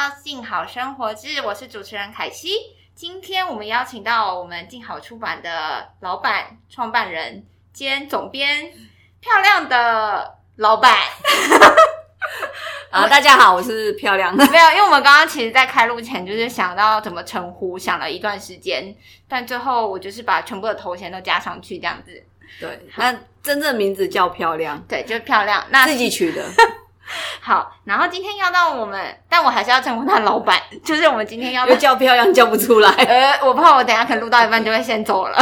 到《静好生活志》，我是主持人凯西。今天我们邀请到我们静好出版的老板、创办人兼总编，漂亮的老板。啊，大家好，我是漂亮的。没有，因为我们刚刚其实，在开录前就是想到怎么称呼，想了一段时间，但最后我就是把全部的头衔都加上去，这样子。对，那真正名字叫漂亮，对，就是漂亮。那自己取的。好，然后今天要到我们，但我还是要称呼他老板，就是我们今天要又叫漂亮叫不出来，呃，我怕我等下可能录到一半就会先走了。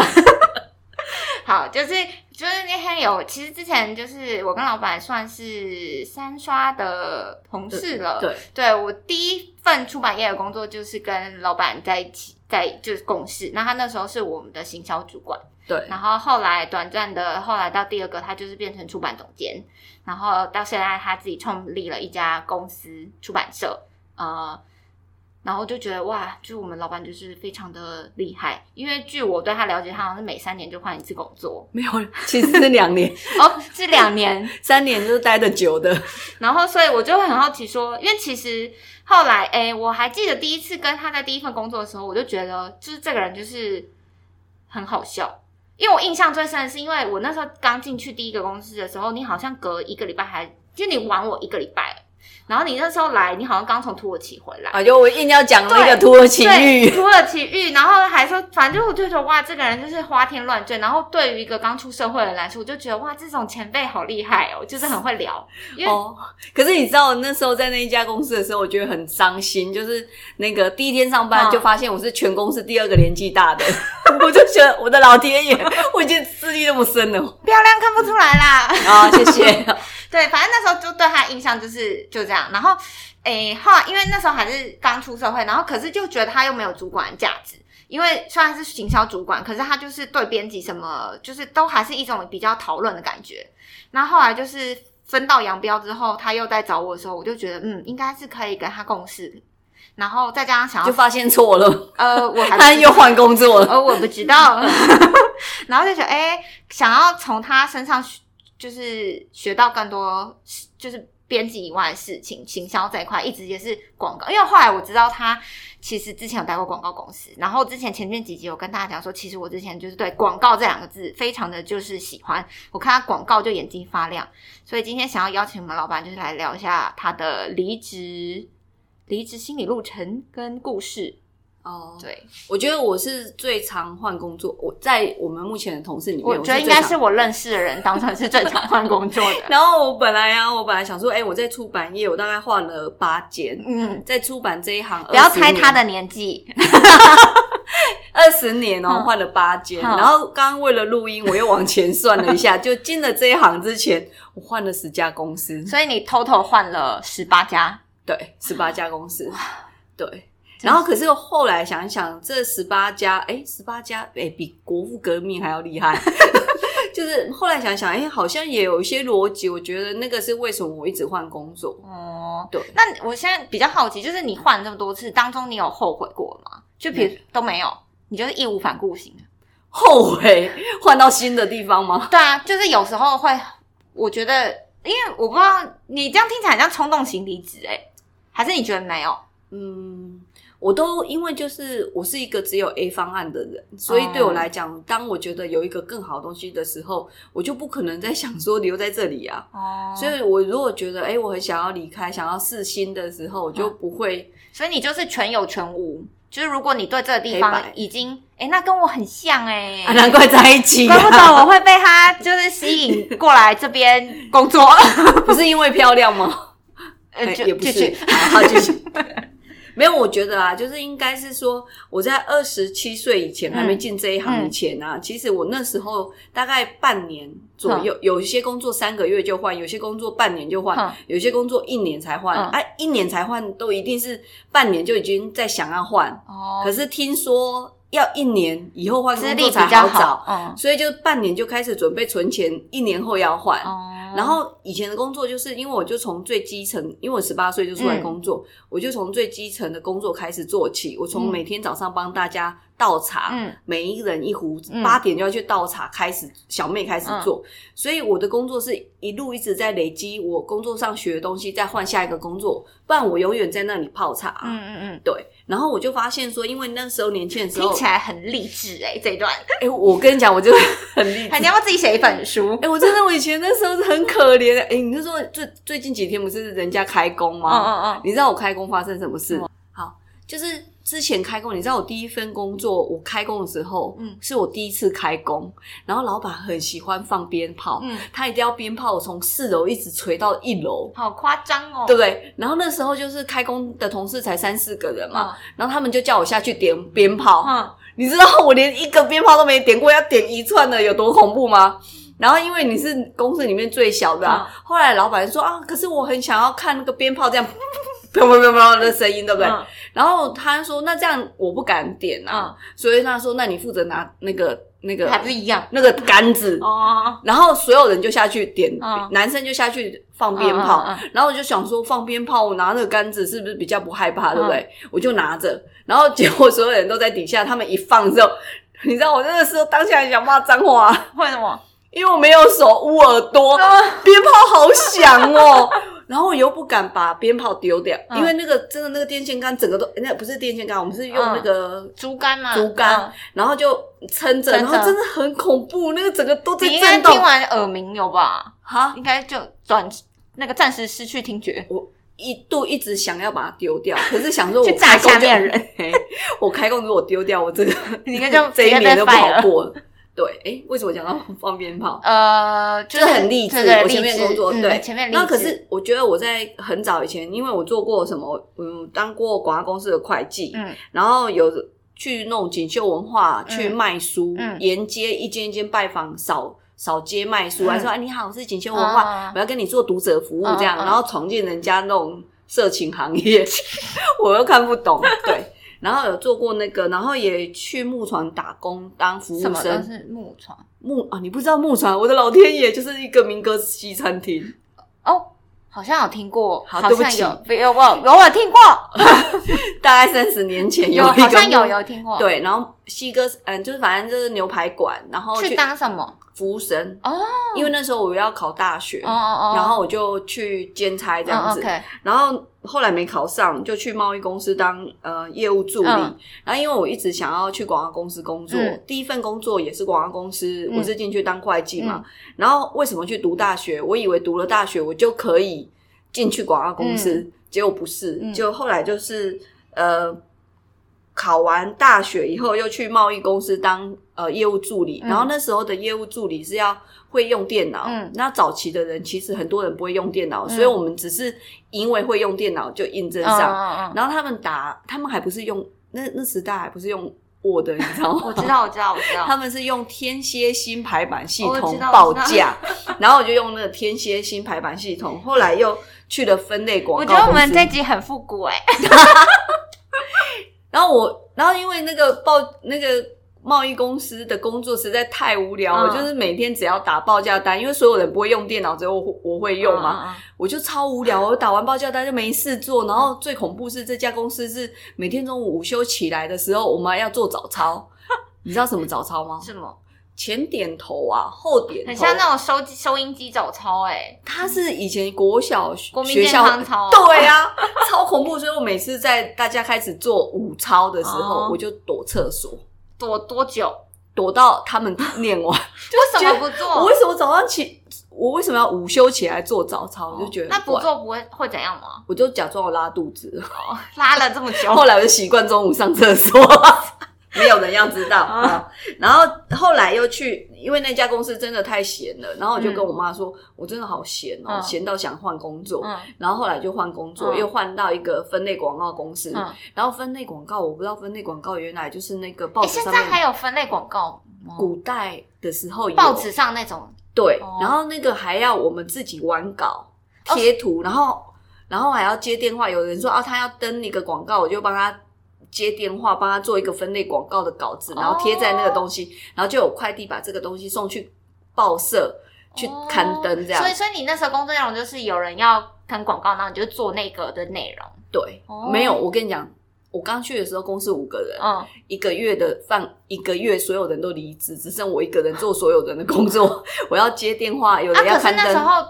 好，就是就是那天有，其实之前就是我跟老板算是三刷的同事了，对，对我第一份出版业的工作就是跟老板在一起，在就是共事，那他那时候是我们的行销主管。对，然后后来短暂的，后来到第二个，他就是变成出版总监，然后到现在他自己创立了一家公司出版社，呃，然后就觉得哇，就是我们老板就是非常的厉害，因为据我对他了解，他好像是每三年就换一次工作，没有，其实是两年哦，是两年，三年就是待的久的，然后所以我就会很好奇说，因为其实后来，哎，我还记得第一次跟他在第一份工作的时候，我就觉得就是这个人就是很好笑。因为我印象最深的是，因为我那时候刚进去第一个公司的时候，你好像隔一个礼拜还就你晚我一个礼拜。然后你那时候来，你好像刚从土耳其回来啊！就我硬要讲那个土耳其玉，土耳其玉，然后还说，反正我就觉得哇，这个人就是花天乱坠。然后对于一个刚出社会的人来说，我就觉得哇，这种前辈好厉害哦，就是很会聊。哦，可是你知道，那时候在那一家公司的时候，我觉得很伤心，就是那个第一天上班就发现我是全公司第二个年纪大的，我就觉得我的老天爷，我已经资历那么深了，漂亮看不出来啦。啊，谢谢。对，反正那时候就对他印象就是就这样，然后，诶，后来因为那时候还是刚出社会，然后可是就觉得他又没有主管价值，因为虽然是行销主管，可是他就是对编辑什么，就是都还是一种比较讨论的感觉。那后来就是分道扬镳之后，他又在找我的时候，我就觉得嗯，应该是可以跟他共事，然后再加上想要就发现错了，呃，我还 他又换工作了，呃，我不知道，然后就觉得哎，想要从他身上。就是学到更多，就是编辑以外的事情，行销这一块一直也是广告。因为后来我知道他其实之前有待过广告公司，然后之前前面几集我跟大家讲说，其实我之前就是对广告这两个字非常的就是喜欢，我看他广告就眼睛发亮。所以今天想要邀请我们老板，就是来聊一下他的离职、离职心理路程跟故事。哦，对，我觉得我是最常换工作。我在我们目前的同事里面，我觉得应该是我认识的人当中是最常换工作的。然后我本来啊，我本来想说，哎，我在出版业，我大概换了八间。嗯，在出版这一行，不要猜他的年纪，二十年哦，换了八间。然后刚刚为了录音，我又往前算了一下，就进了这一行之前，我换了十家公司。所以你 total 换了十八家，对，十八家公司，对。然后，可是后来想一想，这十八家，哎，十八家，哎，比国父革命还要厉害。就是后来想想，哎，好像也有一些逻辑。我觉得那个是为什么我一直换工作。哦，对。那我现在比较好奇，就是你换这么多次当中，你有后悔过吗？就比如都没有，你就是义无反顾型的。后悔换到新的地方吗？对啊，就是有时候会，我觉得，因为我不知道你这样听起来像冲动型离职，哎，还是你觉得没有？嗯。我都因为就是我是一个只有 A 方案的人，所以对我来讲，当我觉得有一个更好的东西的时候，我就不可能再 想说留在这里啊。哦，所以我如果觉得哎，我很想要离开，想要试新的时候，我就不会。所以你就是全有全无，就是如果你对这个地方已经哎，那跟我很像哎，难怪在一起，怪不得我会被他就是吸引过来这边工作，不是因为漂亮吗？呃，也不是，好继续。没有，我觉得啊，就是应该是说，我在二十七岁以前还没进这一行以前啊，其实我那时候大概半年左右，有一些工作三个月就换，有些工作半年就换，有些工作一年才换。哎，一年才换都一定是半年就已经在想要换。哦，可是听说。要一年以后换工作才好找，所以就半年就开始准备存钱，一年后要换。然后以前的工作就是因为我就从最基层，因为我十八岁就出来工作，我就从最基层的工作开始做起。我从每天早上帮大家倒茶，嗯。每一人一壶嗯，八点就要去倒茶，开始小妹开始做，所以我的工作是一路一直在累积我工作上学的东西，再换下一个工作，不然我永远在那里泡茶。嗯嗯嗯，对，然后我就发现说，因为那时候年轻的时候听起，来很励志哎、这一段，哎、我跟你讲，我就很励志。你要不要自己写一本书哎、？我真的，我以前那时候是很可怜的。哎、你就说最最近几天不是人家开工嗯吗？嗯嗯，你知道我开工发生什么事？嗯好，就是之前开工，你知道我第一份工作，我开工的时候，嗯嗯，是我第一次开工，然后老板很喜欢放鞭炮，嗯，他一定要鞭炮从四楼一直吹到一楼。好夸张哦。对不对？然后那时候就是开工的同事才三四个人嘛，嗯然后他们就叫我下去点鞭炮。嗯，你知道我连一个鞭炮都没点过，要点一串的有多恐怖吗？然后因为你是公司里面最小的、啊，嗯后来老板说啊，可是我很想要看那个鞭炮这样 砰砰砰砰的声音，对不对？嗯然后他说那这样我不敢点啊，所以他说那你负责拿那个那个还不是一样那个杆子，哦。然后所有人就下去点，嗯男生就下去放鞭炮。嗯嗯嗯然后我就想说，放鞭炮，我拿那个杆子是不是比较不害怕，对不对？嗯我就拿着，然后结果所有人都在底下，他们一放之后，你知道我那个时候当下很想骂脏话，为什么？因为我没有手捂耳朵，鞭炮好响哦。然后我又不敢把鞭炮丢掉，嗯因为那个真的那个电线杆整个都那不是电线杆，我们是用那个竹竿嘛，竹竿嗯然后就撑着，然后真的很恐怖，那个整个都在震动你应该听完耳鸣有吧？哈。应该就短那个暂时失去听觉。我一度一直想要把它丢掉，可是想说我去炸下面人，我开工如果丢掉，我这个你应该就这一年都不好过了。对，哎，为什么讲到 放鞭炮？呃，就就是很励志我前面工作嗯对前面。那可是我觉得我在很早以前，因为我做过什么，嗯，当过广告公司的会计，嗯然后有去那种锦绣文化嗯去卖书，嗯沿街一间一间拜访扫扫街卖书，嗯还说哎你好，我是锦绣文化，嗯我要跟你做读者服务这样，然后闯进人家那种色情行业，我又看不懂，对。然后有做过那个，然后也去木船打工当服务什么。是木船木啊，你不知道木船？我的老天爷，就是一个民歌西餐厅。哦，好像有听过，好像有有我有我听过，大概三十年前有好像有有听过。，对，然后西哥嗯，就是反正就是牛排馆，然后去当什么？服务生，哦因为那时候我要考大学，哦哦哦，然后我就去兼差这样子，然后后来没考上，就去贸易公司当呃业务助理。嗯然后因为我一直想要去广告公司工作，嗯第一份工作也是广告公司，嗯我是进去当会计嘛。然后为什么去读大学？我以为读了大学我就可以进去广告公司，结果不是，嗯就后来就是呃。考完大学以后，又去贸易公司当呃业务助理，嗯然后那时候的业务助理是要会用电脑。嗯那早期的人其实很多人不会用电脑，嗯所以我们只是因为会用电脑就应征上。嗯嗯然后他们打，他们还不是用那那时代还不是用 Word，你知道吗？我知道，我知道，我知道。他们是用天蝎星排版系统报价，然后我就用那个天蝎星排版系统，后来又去了分类广告我觉得我。们这集很复古哎、然后我，然后因为那个报那个贸易公司的工作实在太无聊，嗯我就是每天只要打报价单，因为所有人不会用电脑，只有我我会用嘛，嘛？我就超无聊。我打完报价单就没事做，然后最恐怖是这家公司是每天中午午休起来的时候，我们还要做早操。你知道什么早操吗？什么？前点头啊，后点头，很像那种收收音机早操哎、它是以前国小国民健学校康操对啊，超恐怖。所以我每次在大家开始做午操的时候，哦我就躲厕所，躲多久？躲到他们念完。为什么不做？我为什么早上起，我为什么要午休起来做早操？我就觉得那不，做不会会怎样吗？我就假装我拉肚子。哦拉了这么久，后来我就习惯中午上厕所，没有人要知道嗯啊。然后后来又去，因为那家公司真的太闲了，然后我就跟我妈说，我真的好闲哦，嗯闲到想换工作。嗯然后后来就换工作，嗯又换到一个分类广告公司。嗯，然后分类广告，我不知道分类广告原来就是那个报纸上面。现在还有分类广告？古代的时候有报纸上那种对，哦然后那个还要我们自己完稿、贴图，然后然后还要接电话。有人说啊，他要登一个广告，我就帮他接电话，帮他做一个分类广告的稿子，然后贴在那个东西，然后就有快递把这个东西送去报社去刊登，这样、哦所以，所以你那时候工作内容就是有人要看广告，然后你就做那个的内容。对，哦没有。我跟你讲，我刚去的时候，公司五个人，嗯，一个月的放一个月，所有人都离职，只剩我一个人做所有人的工作。我要接电话，有啊，人要可是刊登。那时候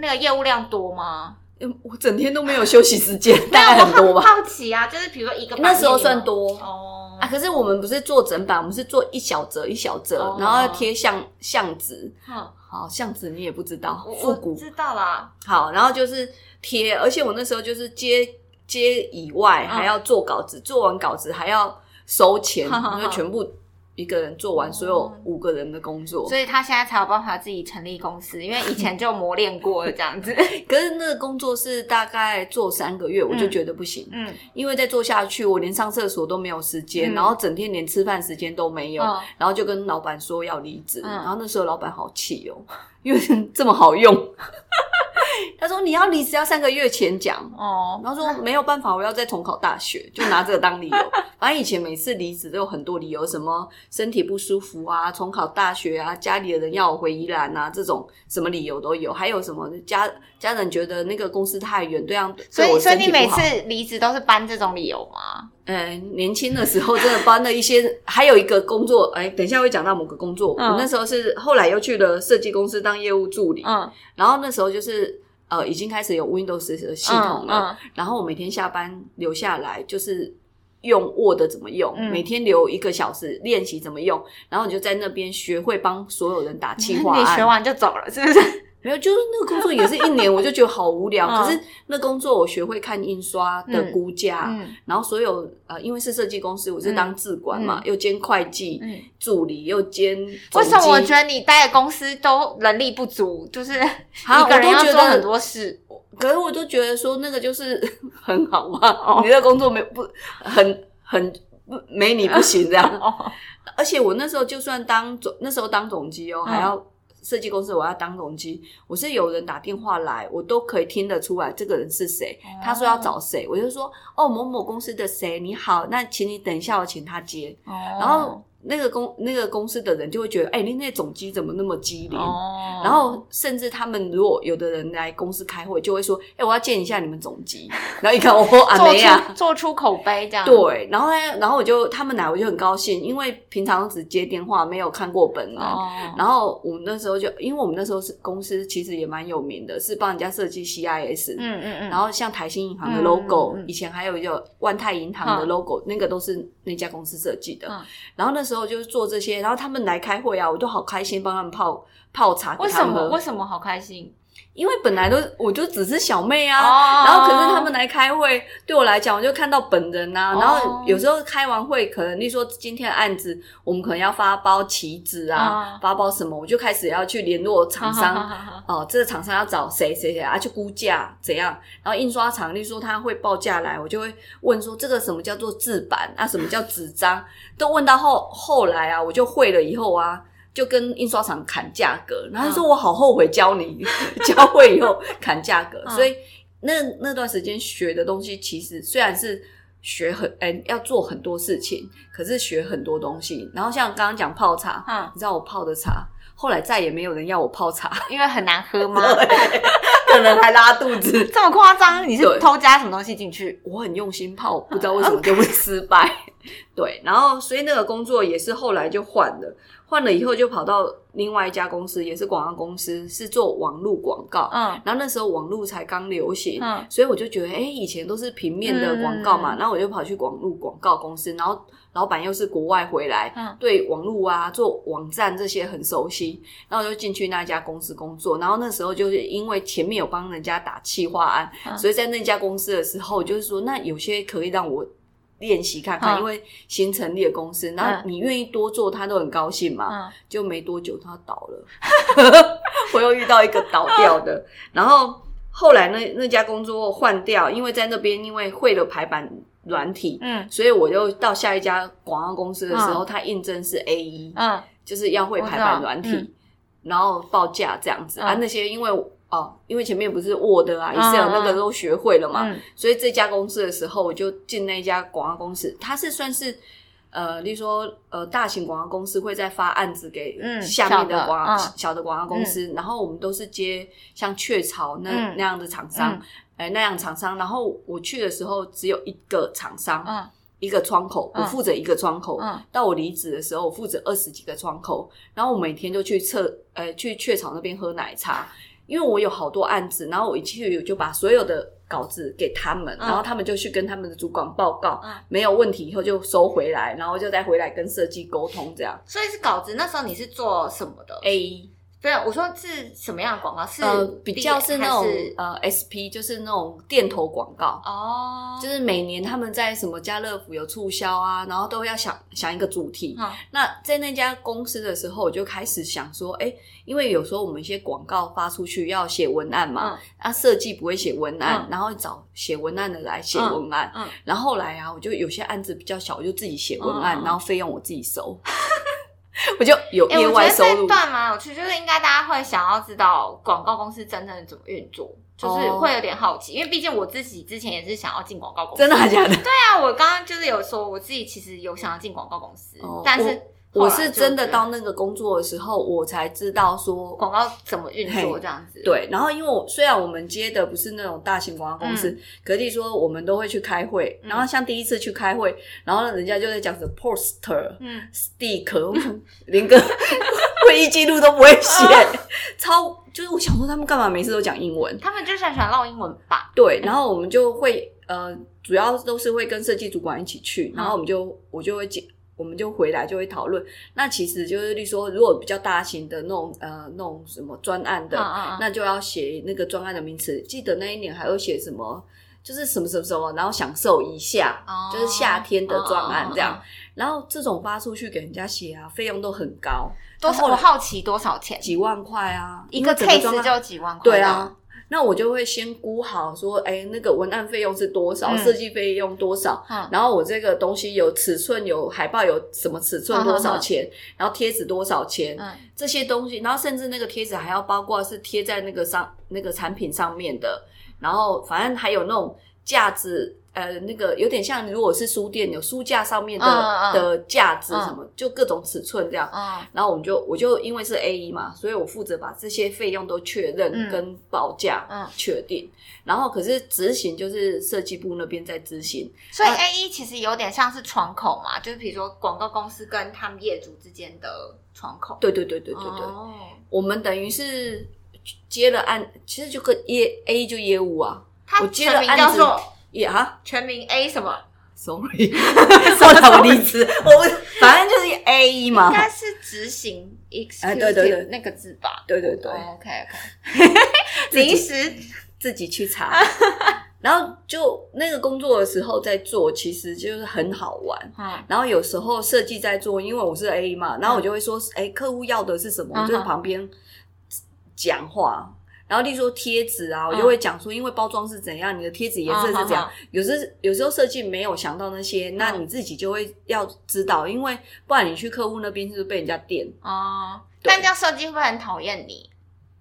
那个业务量多吗？嗯我整天都没有休息时间，大概很多吧。好奇啊，就是比如说一个那时候算多哦啊，可是我们不是做整版，我们是做一小折一小折，哦然后要贴相相纸。哼好，相纸你也不知道我，复古知道啦，好，然后就是贴，而且我那时候就是接接以外嗯还要做稿子，做完稿子还要收钱，哈哈哈因为全部一个人做完所有五个人的工作。所以他现在才有办法自己成立公司，因为以前就磨练过了这样子。可是那个工作是大概做三个月，我就觉得不行，嗯因为再做下去，我连上厕所都没有时间，嗯然后整天连吃饭时间都没有，嗯然后就跟老板说要离职，嗯然后那时候老板好气哦，因为 这么好用，他说你要离职要三个月前讲。哦，然后说没有办法，我要再重考大学，就拿这个当理由。反正以前每次离职都有很多理由，什么身体不舒服啊、重考大学啊、家里的人要我回宜兰啊，这种什么理由都有。还有什么家家人觉得那个公司太远，对样所以所以你每次离职都是搬这种理由吗？嗯，年轻的时候真的搬了一些，还有一个工作，哎，等一下会讲到某个工作。嗯我那时候是后来又去了设计公司当业务助理，嗯，然后那时候就是呃已经开始有 Windows 的系统了，嗯然后我每天下班留下来就是。用 Word 怎么用？嗯每天留一个小时练习怎么用，然后你就在那边学会帮所有人打气划 嗯，你。学完就走了，是不是？没有，就是那个工作也是一年，我就觉得好无聊。嗯可是那工作我学会看印刷的估价，嗯然后所有呃，因为是设计公司，我是当自管嘛，又兼会计、嗯。助理，又兼总为什么我经觉得你待的公司都能力不足，就是一个人要做很多事？可是我就觉得说那个就是 很好嘛，哦你的工作没不很很不没你不行这样。哦，而且我那时候就算当总，那时候当总机哦，嗯还要设计公司我要当总机，我是有人打电话来，我都可以听得出来这个人是谁。哦他说要找谁，我就说哦某某公司的谁，你好，那请你等一下，我请他接。然然后那个公那个公司的人就会觉得，哎、你那总机怎么那么机灵？哦，然后甚至他们如果有的人来公司开会，就会说，哎、我要见一下你们总机。然后一看，哦，阿做梅做出口碑这样，，对，然后呢，然后我就他们来，我就很高兴，因为平常只接电话，没有看过本人。哦，然后我们那时候就，因为我们那时候是公司，其实也蛮有名的，是帮人家设计 CIS。嗯嗯嗯，然后像台新银行的嗯 logo，、嗯嗯以前还有一个万泰银行的嗯 logo，、那个都是那家公司设计的。嗯然后那时候就是做这些，然后他们来开会啊，我都好开心，帮他们泡泡茶为什么。为什么好开心？因为本来都我就只是小妹啊，哦然后可是他们来开会，对我来讲，我就看到本人呐、哦然后有时候开完会，可能例如说今天的案子，我们可能要发包旗子啊，哦发包什么，我就开始要去联络厂商。哦，这个厂商要找谁谁谁啊？去估价怎样？然后印刷厂，例如说他会报价来，我就会问说这个什么叫做制版啊？什么叫纸张？都问到后后来啊，我就会了以后啊，就跟印刷厂砍价格。然后他说嗯我好后悔教你，教会以后砍价格。嗯所以那那段时间学的东西，其实虽然是学很哎、要做很多事情，可是学很多东西。然后像刚刚讲泡茶，嗯，你知道我泡的茶，后来再也没有人要我泡茶。因为很难喝吗？可能还拉肚子。这么夸张？你是对偷加什么东西进去？我很用心泡，不知道为什么就会失败。对，然后所以那个工作也是后来就换了，换了以后就跑到另外一家公司，也是广告公司，是做网络广告。嗯然后那时候网络才刚流行，嗯所以我就觉得，哎、以前都是平面的广告嘛，嗯然后我就跑去网络广告公司，然后老板又是国外回来，嗯对网络啊、做网站这些很熟悉，然后我就进去那家公司工作。然后那时候就是因为前面有帮人家打企划案，嗯。所以在那家公司的时候，就是说，那有些可以让我。练习看看，嗯。因为新成立的公司，然后你愿意多做，他都很高兴嘛。嗯。就没多久他倒了，我又遇到一个倒掉的，然后后来那那家工作换掉，因为在那边因为会了排版软体，嗯。所以我就到下一家广告公司的时候，他应征是 A 一、嗯。就是要会排版软体，然后报价这样子、嗯。啊，那些因为哦，因为前面不是 Word 啊、嗯 Excel 嗯那个都学会了嘛，嗯所以这家公司的时候，我就进那家广告公司，它是算是呃，例如说呃，大型广告公司会再发案子给嗯下面的广小的广告公司，然后我们都是接像雀巢那、嗯。那样的厂商。嗯。哎那样厂商，然后我去的时候只有一个厂商，嗯。一个窗口，我嗯负责一个窗口。嗯。到我离职的时候，我负责二十几个窗口，然后我每天就去测，呃，去雀巢那边喝奶茶，因为我有好多案子，然后我一去我就把所有的稿子给他们，嗯然后他们就去跟他们的主管报告，嗯没有问题以后就收回来，然后就再回来跟设计沟通这样。所以是稿子。那时候你是做什么的？A 不是，我说是什么样的广告？是呃比较是那种是呃 SP，就是那种店头广告。哦，就是每年他们在什么家乐福有促销啊，然后都要想想一个主题。嗯那在那家公司的时候，我就开始想说，哎，因为有时候我们一些广告发出去要写文案嘛，嗯啊，设计不会写文案，嗯然后找写文案的来写文案。嗯嗯然后后来啊，我就有些案子比较小，我就自己写文案，然后费用我自己收，我就有哎、业我觉得这。段蛮有趣，就是应该大家会想要知道广告公司真正怎么运作，就是哦会有点好奇，因为毕竟我自己之前也是想要进广告公司。真的还假的？对啊，我刚刚就是有说我自己其实有想要进广告公司，哦但是后我是真的到那个工作的时候，我才知道说广告怎么运作嘿这样子。，对，然后因为我虽然我们接的不是那种大型广告公司，可是说我们都会去开会，嗯然后像第一次去开会，然后人家就在讲什么 poster、嗯，stick，连个 会议记录都不会写，超就是我想说他们干嘛每次都讲英文？他们就是很喜欢唠英文吧？对，然后我们就会呃，主要都是会跟设计主管一起去，然后我们就我就会解。我们就回来就会讨论，那其实就是例如说，如果比较大型的那种呃那种什么专案的，那就要写那个专案的名词。记得那一年还有写什么，就是什么什么什么，然后享受一下，哦就是夏天的专案这样。然后这种发出去给人家写啊，费用都很高，多少？我好奇多少钱？几万块啊，一个 case 就几万块？对啊，，那我就会先估好说，哎，那个文案费用是多少，嗯设计费用多少，嗯然后我这个东西有尺寸，有海报有什么尺寸嗯多少钱，然后贴纸多少钱，嗯这些东西，然后甚至那个贴纸还要包括是贴在那个上那个产品上面的，然后反正还有那种架子。呃，那个有点像，如果是书店有书架上面的、嗯嗯嗯的架子嗯什么，就各种尺寸这样。嗯然后我们就我就因为是 A 一嘛，所以我负责把这些费用都确认嗯跟报价嗯，确定。然后可是执行就是设计部那边在执行，所以 A 一其实有点像是窗口嘛，就是比如说广告公司跟他们业主之间的窗口。对对对对对对，哦我们等于是接了案，其实就跟业 A 就业务啊，它我接了案子也啊全名 A 什么？，sorry，说什么例子？我不反正就是 A 一嘛应，该是执行 executive、哎对对对那个字吧。对对对，OK OK，临时自己去查。然后就那个工作的时候在做，其实就是很好玩。嗯然后有时候设计在做，因为我是 A 嘛，然后我就会说，哎、客户要的是什么？就在旁边讲话。然后例如说贴纸啊，我就会讲说，因为包装是怎样，你的贴纸颜色是怎样。有时有时候设计没有想到那些，那你自己就会要知道，因为不然你去客户那边就是被人家电。哦，对但这样设计会不会很讨厌你？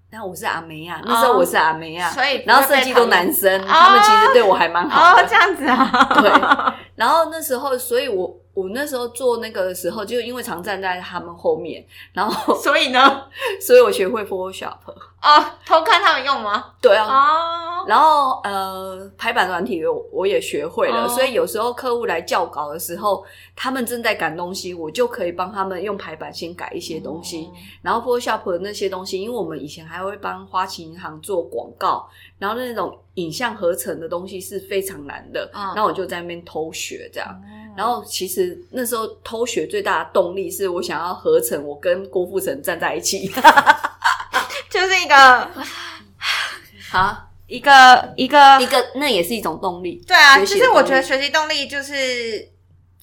那我是阿梅亚，那时候我是阿梅亚，所以然后设计都男生，他们其实对我还蛮好的。哦，这样子啊。对，然后那时候，所以我我那时候做那个的时候，就因为常站在他们后面，然后所以呢，所以我学会 Photoshop。哦，偷看他们用吗？对啊，哦，然后呃，排版软体我我也学会了，哦所以有时候客户来校稿的时候，他们正在赶东西，我就可以帮他们用排版先改一些东西。然后 Photoshop 的那些东西，因为我们以前还会帮花旗银行做广告，然后那种影像合成的东西是非常难的，嗯然后我就在那边偷学这样。哦然后其实那时候偷学最大的动力是我想要合成我跟郭富城站在一起。就是一个 啊，一个一个一个那也是一种动力。对啊，学习的就是我觉得学习动力就是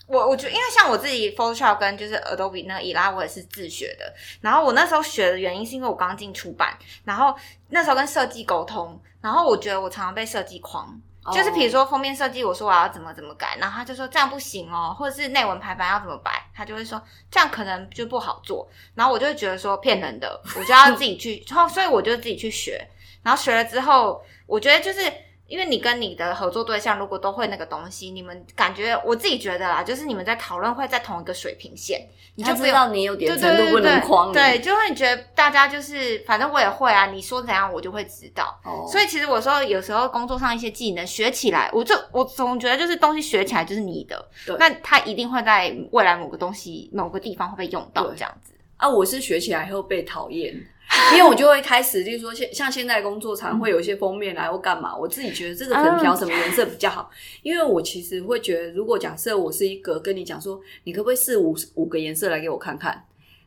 我，我觉得因为像我自己 Photoshop 跟就是 Adobe 那个伊拉，我也是自学的。然后我那时候学的原因是因为我刚进出版，然后那时候跟设计沟通，然后我觉得我常常被设计框。就是比如说，封面设计，我说我要怎么怎么改，然后他就说这样不行哦，或者是内文排版要怎么摆，他就会说这样可能就不好做，然后我就会觉得说骗人的，我就要自己去，然后所以我就自己去学，然后学了之后，我觉得就是因为你跟你的合作对象如果都会那个东西，你们感觉我自己觉得啦，就是你们在讨论会在同一个水平线，你就不知道你有点对程度不对对能框你，对，就会觉得大家就是反正我也会啊，你说怎样我就会知道。哦，所以其实我说有时候工作上一些技能学起来，我就我总觉得就是东西学起来就是你的对，那它一定会在未来某个东西某个地方会被用到对这样子。啊，我是学起来后被讨厌，因为我就会开始，就是说像像现在工作常会有一些封面来或干嘛，我自己觉得这个可能调什么颜色比较好，因为我其实会觉得，如果假设我是一个跟你讲说，你可不可以试五五个颜色来给我看看？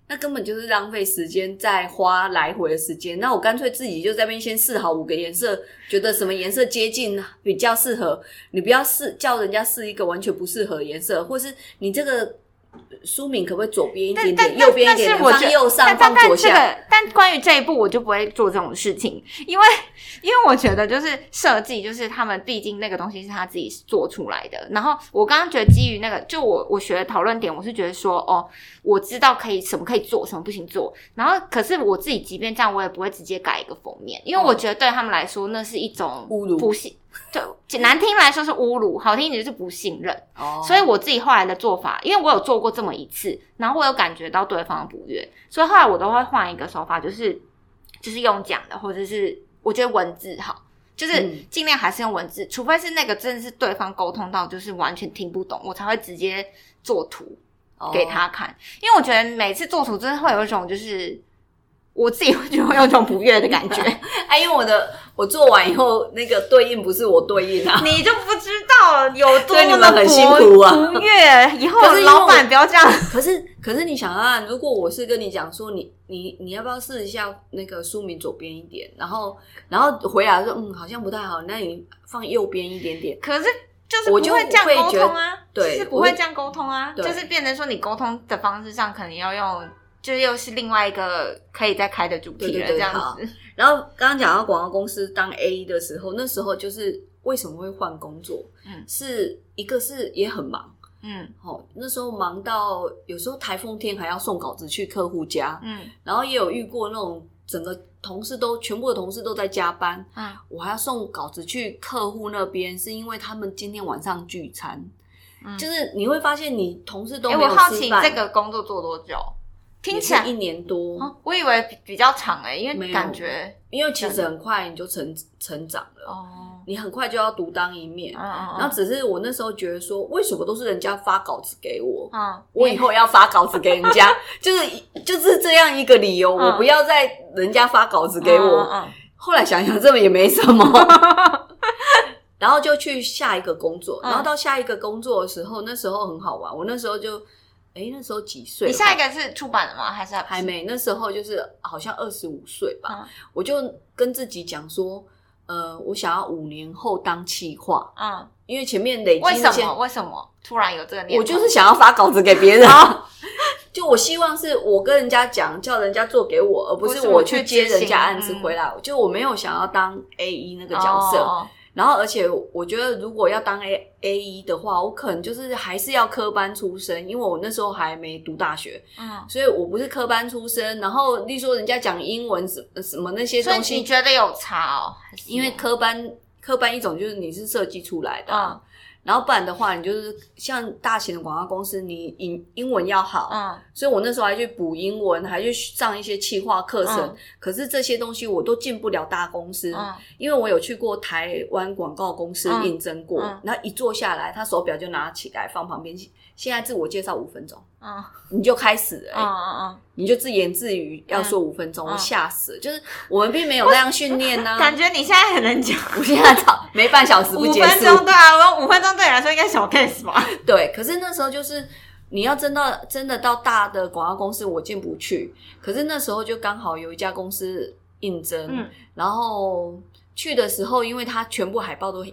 那根本就是浪费时间，再花来回的时间。那我干脆自己就在那边先试好五个颜色，觉得什么颜色接近比较适合，你不要试叫人家试一个完全不适合的颜色，或是你这个书名可不可以左边一点点，右边一点放右上，但但但这放左下。个，但关于这一步，我就不会做这种事情，因为因为我觉得就是设计，就是他们毕竟那个东西是他自己做出来的。然后我刚刚觉得基于那个，就我我学的讨论点，我是觉得说，哦，我知道可以什么可以做，什么不行做。然后可是我自己即便这样，我也不会直接改一个封面，因为我觉得对他们来说，那是一种侮辱不信。就难听来说是侮辱，好听一点就是不信任。哦。所以我自己后来的做法，因为我有做过这么一次，然后我有感觉到对方的不悦，所以后来我都会换一个手法，就是就是用讲的，或者是我觉得文字好，就是嗯。尽量还是用文字，除非是那个真的是对方沟通到就是完全听不懂，我才会直接做图哦。给他看，因为我觉得每次做图真的会有一种就是我自己会觉得会有一种不悦的感觉，哎，因为我的我做完以后，那个对应不是我对应啊。你就不知道有多么的们很辛苦啊不悦，以后老板不要这样。可是可是你想啊，如果我是跟你讲说你你你要不要试一下那个书名左边一点，然后然后回来说嗯好像不太好，那你放右边一点点。可是就是我就不会这样沟通啊，对就是不会会这样沟通啊，对就是变成说你沟通的方式上可能要用，就又是另外一个可以再开的主题了，对对对这样子。然后刚刚讲到广告公司当 A 的时候，那时候就是为什么会换工作？嗯。是一个是也很忙。嗯。哦，那时候忙到有时候台风天还要送稿子去客户家，嗯。然后也有遇过那种整个同事都全部的同事都在加班，嗯，我还要送稿子去客户那边，是因为他们今天晚上聚餐，嗯。就是你会发现你同事都哎、没有我好奇吃饭这个工作做多久？听起来一年多，哦我以为比比较长哎、因为没感觉因为其实很快你就成成长了，哦，你很快就要独当一面。嗯嗯然后只是我那时候觉得说，为什么都是人家发稿子给我，嗯，我以后要发稿子给人家，就是就是这样一个理由，嗯我不要再人家发稿子给我。后来想想，这么也没什么，然后就去下一个工作。嗯然后到下一个工作的时候，那时候很好玩。我那时候就，哎，那时候几岁？你下一个是出版了吗？还是还？没？那时候就是好像二十五岁吧。嗯我就跟自己讲说，呃，我想要五年后当企划，嗯，因为前面累积为什么？为什么突然有这个念头？我就是想要发稿子给别人。就我希望是我跟人家讲，叫人家做给我，而不不是我去去接人家案子嗯回来。就我没有想要当 A 一那个角色。哦然后，而且我觉得，如果要当 A A 一的话，我可能就是还是要科班出身，因为我那时候还没读大学，嗯，所以我不是科班出身。然后，例如说人家讲英文什什么那些东西，你觉得有差哦？因为科班科班一种就是你是设计出来的然后不然的话，你就是像大型的广告公司，你英英文要好，嗯所以我那时候还去补英文，还去上一些企划课程。嗯可是这些东西我都进不了大公司，嗯因为我有去过台湾广告公司嗯应征过，嗯然后一坐下来，他手表就拿起来放旁边。现在自我介绍五分钟，嗯你就开始了、嗯嗯嗯你就自言自语要说五分钟，嗯我吓死了。就是我们并没有那样训练呢嗯，，感觉你现在很能讲。我现在操没半小时不五结束，分钟对啊，我五分钟对你来说应该小 case 吧？对，可是那时候就是你要真到真的到大的广告公司，我进不去。可是那时候就刚好有一家公司应征，嗯然后去的时候，因为它全部海报都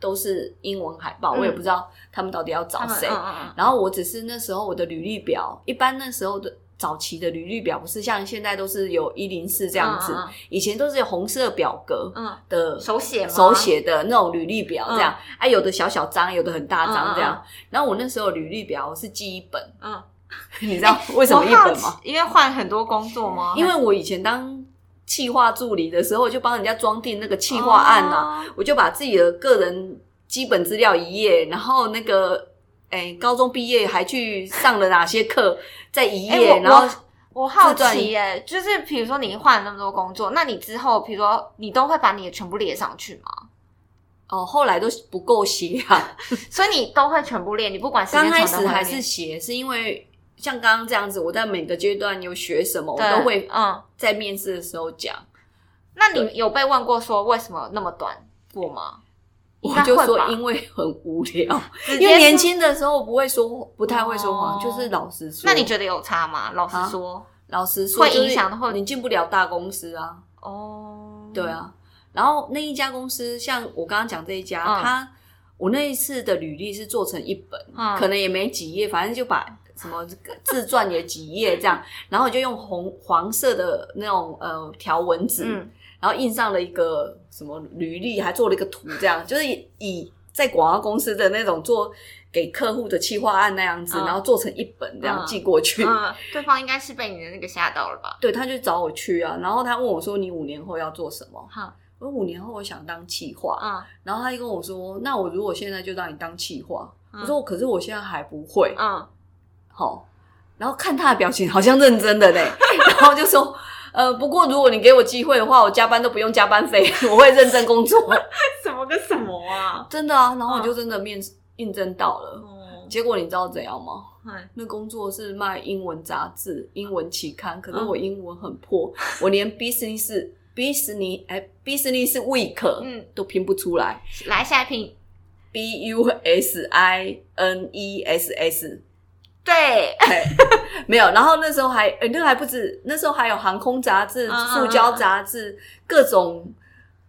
都是英文海报，嗯我也不知道他们到底要找谁。然后我只是那时候我的履历表，一般那时候的。早期的履历表不是像现在都是有一零四这样子，以前都是有红色表格嗯的嗯，手写吗？手写的那种履历表，这样、嗯啊，有的小小张，有的很大张这样。然后我那时候履历表我是记一本，嗯，你知道为什么一本吗？奇因为换很多工作吗？因为我以前当企划助理的时候，就帮人家装订那个企划案啊，哦我就把自己的个人基本资料一页，然后那个哎、高中毕业还去上了哪些课，在一页，然后我好奇耶，就是比如说你换了那么多工作，那你之后，比如说你都会把你的全部列上去吗？哦，后来都不够写啊。所以你都会全部列，你不管时间刚开始还是列写，是因为像刚刚这样子，我在每个阶段有学什么，我对都会嗯。在面试的时候讲。那你有被问过说为什么那么短过吗？我就说因为很无聊，因为年说轻的时候不会说，不太会说谎，哦就是老实说。那你觉得有差吗？老实啊说，老实说会影响的话你进不了大公司啊？哦，对，啊。然后那一家公司，像我刚刚讲这一家，嗯他我那一次的履历是做成一本，嗯可能也没几页，反正就把什么这个自传也几页这样，然后我就用红黄色的那种呃条纹纸，嗯然后印上了一个什么履历，还做了一个图，这样就是以以在广告公司的那种做给客户的企划案那样子，嗯然后做成一本这样嗯寄过去。嗯，对方应该是被你的那个吓到了吧？对，他就找我去啊，然后他问我说：“你五年后要做什么哈，？”我说：“五年后我想当企划。嗯然后他就跟我说：“那我如果现在就让你当企划？”嗯我说：“可是我现在还不会。嗯，好，然后看他的表情好像认真的嘞，然后就说：“呃，不过如果你给我机会的话，我加班都不用加班费，我会认真工作。什么跟什么啊？”真的啊，然后我就真的面试应征到了。哦，结果你知道怎样吗？哎那工作是卖英文杂志、英文期刊，可是嗯我英文很破，我连 business business 哎 business week 嗯都拼不出来来下一拼，，b u s i n e s s，对，嘿 没有。然后那时候还，哎、那个还不止，那时候还有航空杂志、塑胶杂志，各种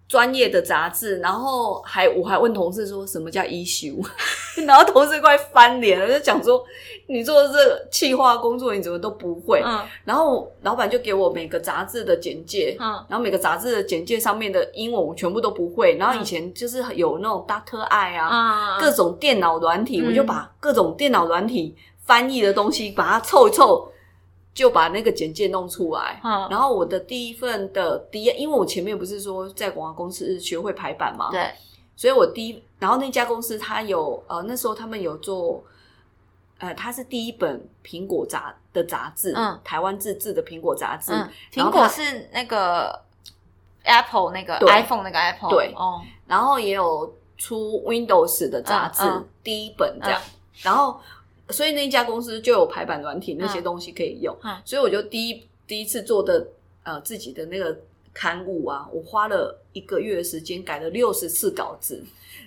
专业的杂志。然后还我还问同事说什么叫 issue，然后同事快翻脸了，就讲说你做这个企划工作你怎么都不会。嗯然后老板就给我每个杂志的简介，嗯然后每个杂志的简介上面的英文我全部都不会。然后以前就是有那种 Doctor I 啊，嗯，各种电脑软体，嗯我就把各种电脑软体翻译的东西把它凑一凑，就把那个简介弄出来。嗯。然后我的第一份的第一，因为我前面不是说在广告公司学会排版嘛，对，所以我第一，然后那家公司它有呃那时候他们有做。呃，它是第一本苹果杂的杂志，嗯。台湾自制的苹果杂志，嗯，苹果是那个 Apple 那个对。iPhone 那个 Apple，对。哦，然后也有出 Windows 的杂志，嗯嗯。第一本这样。然后，所以那一家公司就有排版软体那些东西可以用。嗯所以我就第一第一次做的呃自己的那个刊物啊，我花了一个月的时间改了六十次稿子，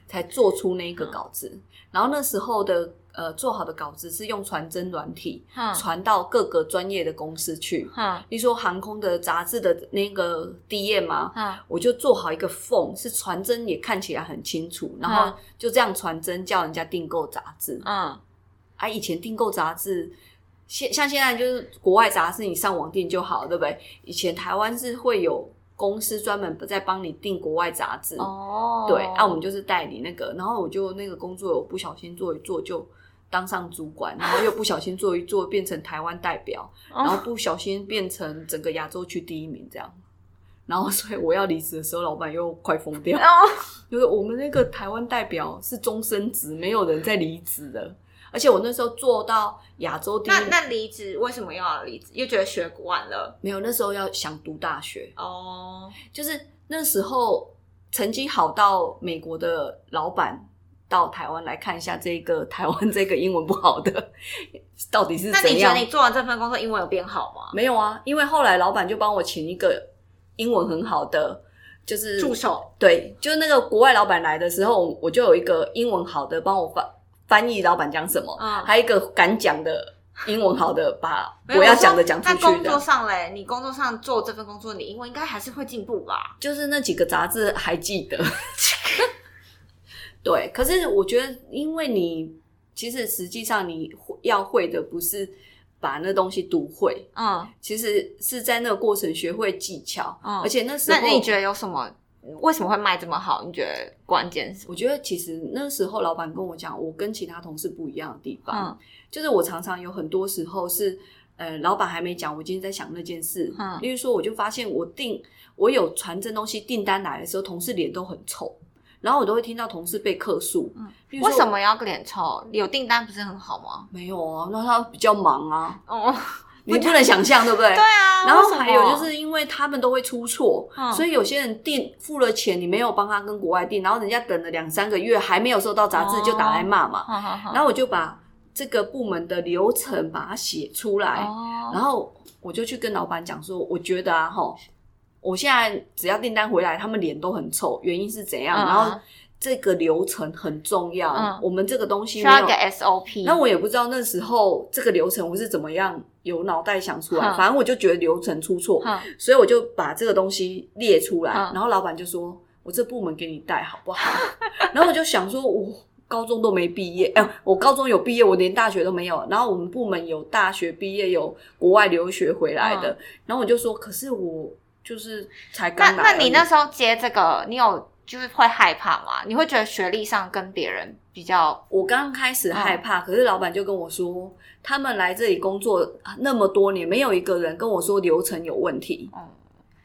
才做出那个稿子。然后那时候的呃做好的稿子是用传真软体嗯传到各个专业的公司去。嗯比如说航空的杂志的那个 DM 啊，嗯我就做好一个缝，是传真也看起来很清楚，然后嗯就这样传真叫人家订购杂志。嗯啊，以前订购杂志，现像现在就是国外杂志，你上网订就好，对不对？以前台湾是会有公司专门在帮你订国外杂志，哦，对，啊，我们就是代理那个，然后我就那个工作，我不小心做一做就。当上主管，然后又不小心做一做变成台湾代表，然后不小心变成整个亚洲区第一名这样。然后，所以我要离职的时候，老板又快疯掉。哦，就是我们那个台湾代表是终身职，没有人在离职的。而且我那时候做到亚洲第一那，那离职为什么又要离职？又觉得学不完了？没有那时候要想读大学，哦，就是那时候成绩好到美国的老板到台湾来看一下这个台湾这个英文不好的到底是那你觉得你？做完这份工作，英文有变好吗？没有啊，因为后来老板就帮我请一个英文很好的，就是助手，对，就是那个国外老板来的时候，我就有一个英文好的帮我翻翻译老板讲什么，嗯还有一个敢讲的英文好的把我要讲的讲出去说那工作。上嘞，你工作上做这份工作，你英文应该还是会进步吧？就是那几个杂志还记得，对。可是我觉得，因为你其实实际上你要会的不是把那东西读会，嗯其实是在那个过程学会技巧，嗯而且那时候那那你觉得有什么？为什么会卖这么好？你觉得关键是？我觉得其实那时候老板跟我讲，我跟其他同事不一样的地方，嗯就是我常常有很多时候是，呃，老板还没讲，我今天在想那件事。嗯例如说，我就发现我订我有传真东西订单来的时候，同事脸都很臭，然后我都会听到同事被客诉。嗯为什么要脸臭？有订单不是很好吗？没有啊？那他比较忙啊，哦，你不能想象，对不对？对啊。然后还有就是因为他们都会出错，嗯所以有些人订付了钱，你没有帮他跟国外订，然后人家等了两三个月还没有收到杂志，哦就打来骂嘛。然后我就把这个部门的流程把它写出来，哦，然后我就去跟老板讲说，我觉得啊，哈，我现在只要订单回来，他们脸都很臭，原因是怎样？嗯然后这个流程很重要，嗯我们这个东西需要一个 SOP。那我也不知道那时候这个流程我是怎么样有脑袋想出来，嗯反正我就觉得流程出错，哼所以我就把这个东西列出来，嗯然后老板就说：“我这部门给你带好不好？” 然后我就想说，我高中都没毕业，哎、我高中有毕业，我连大学都没有。然后我们部门有大学毕业，有国外留学回来的，然后我就说：“可是我就是才那刚来而已。”那你那时候接这个，你有就是会害怕嘛？你会觉得学历上跟别人比较，我刚开始害嗯怕，可是老板就跟我说，他们来这里工作那么多年，没有一个人跟我说流程有问题。嗯，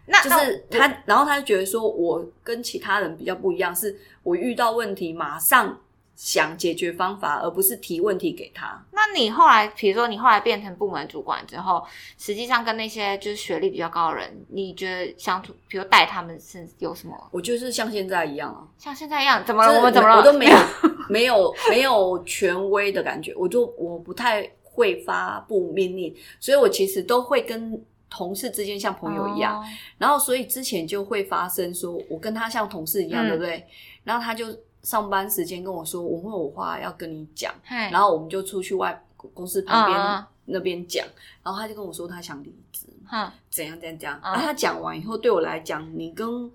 那就是他，然后他就觉得说，我跟其他人比较不一样，是我遇到问题马上想解决方法，而不是提问题给他。那你后来，比如说你后来变成部门主管之后，实际上跟那些就是学历比较高的人，你觉得相处，比如带他们是有什么？我就是像现在一样啊，像现在一样，怎么了？就是我们怎么了？我都没有 没有没有权威的感觉，我就我不太会发布命令，所以我其实都会跟同事之间像朋友一样。哦然后所以之前就会发生说，我跟他像同事一样，嗯对不对？然后他就上班时间跟我说，我会有话要跟你讲，然后我们就出去外公司旁边那边讲，然后他就跟我说他想离职，哼，怎样怎样怎样。嗯然后他讲完以后，对我来讲，你跟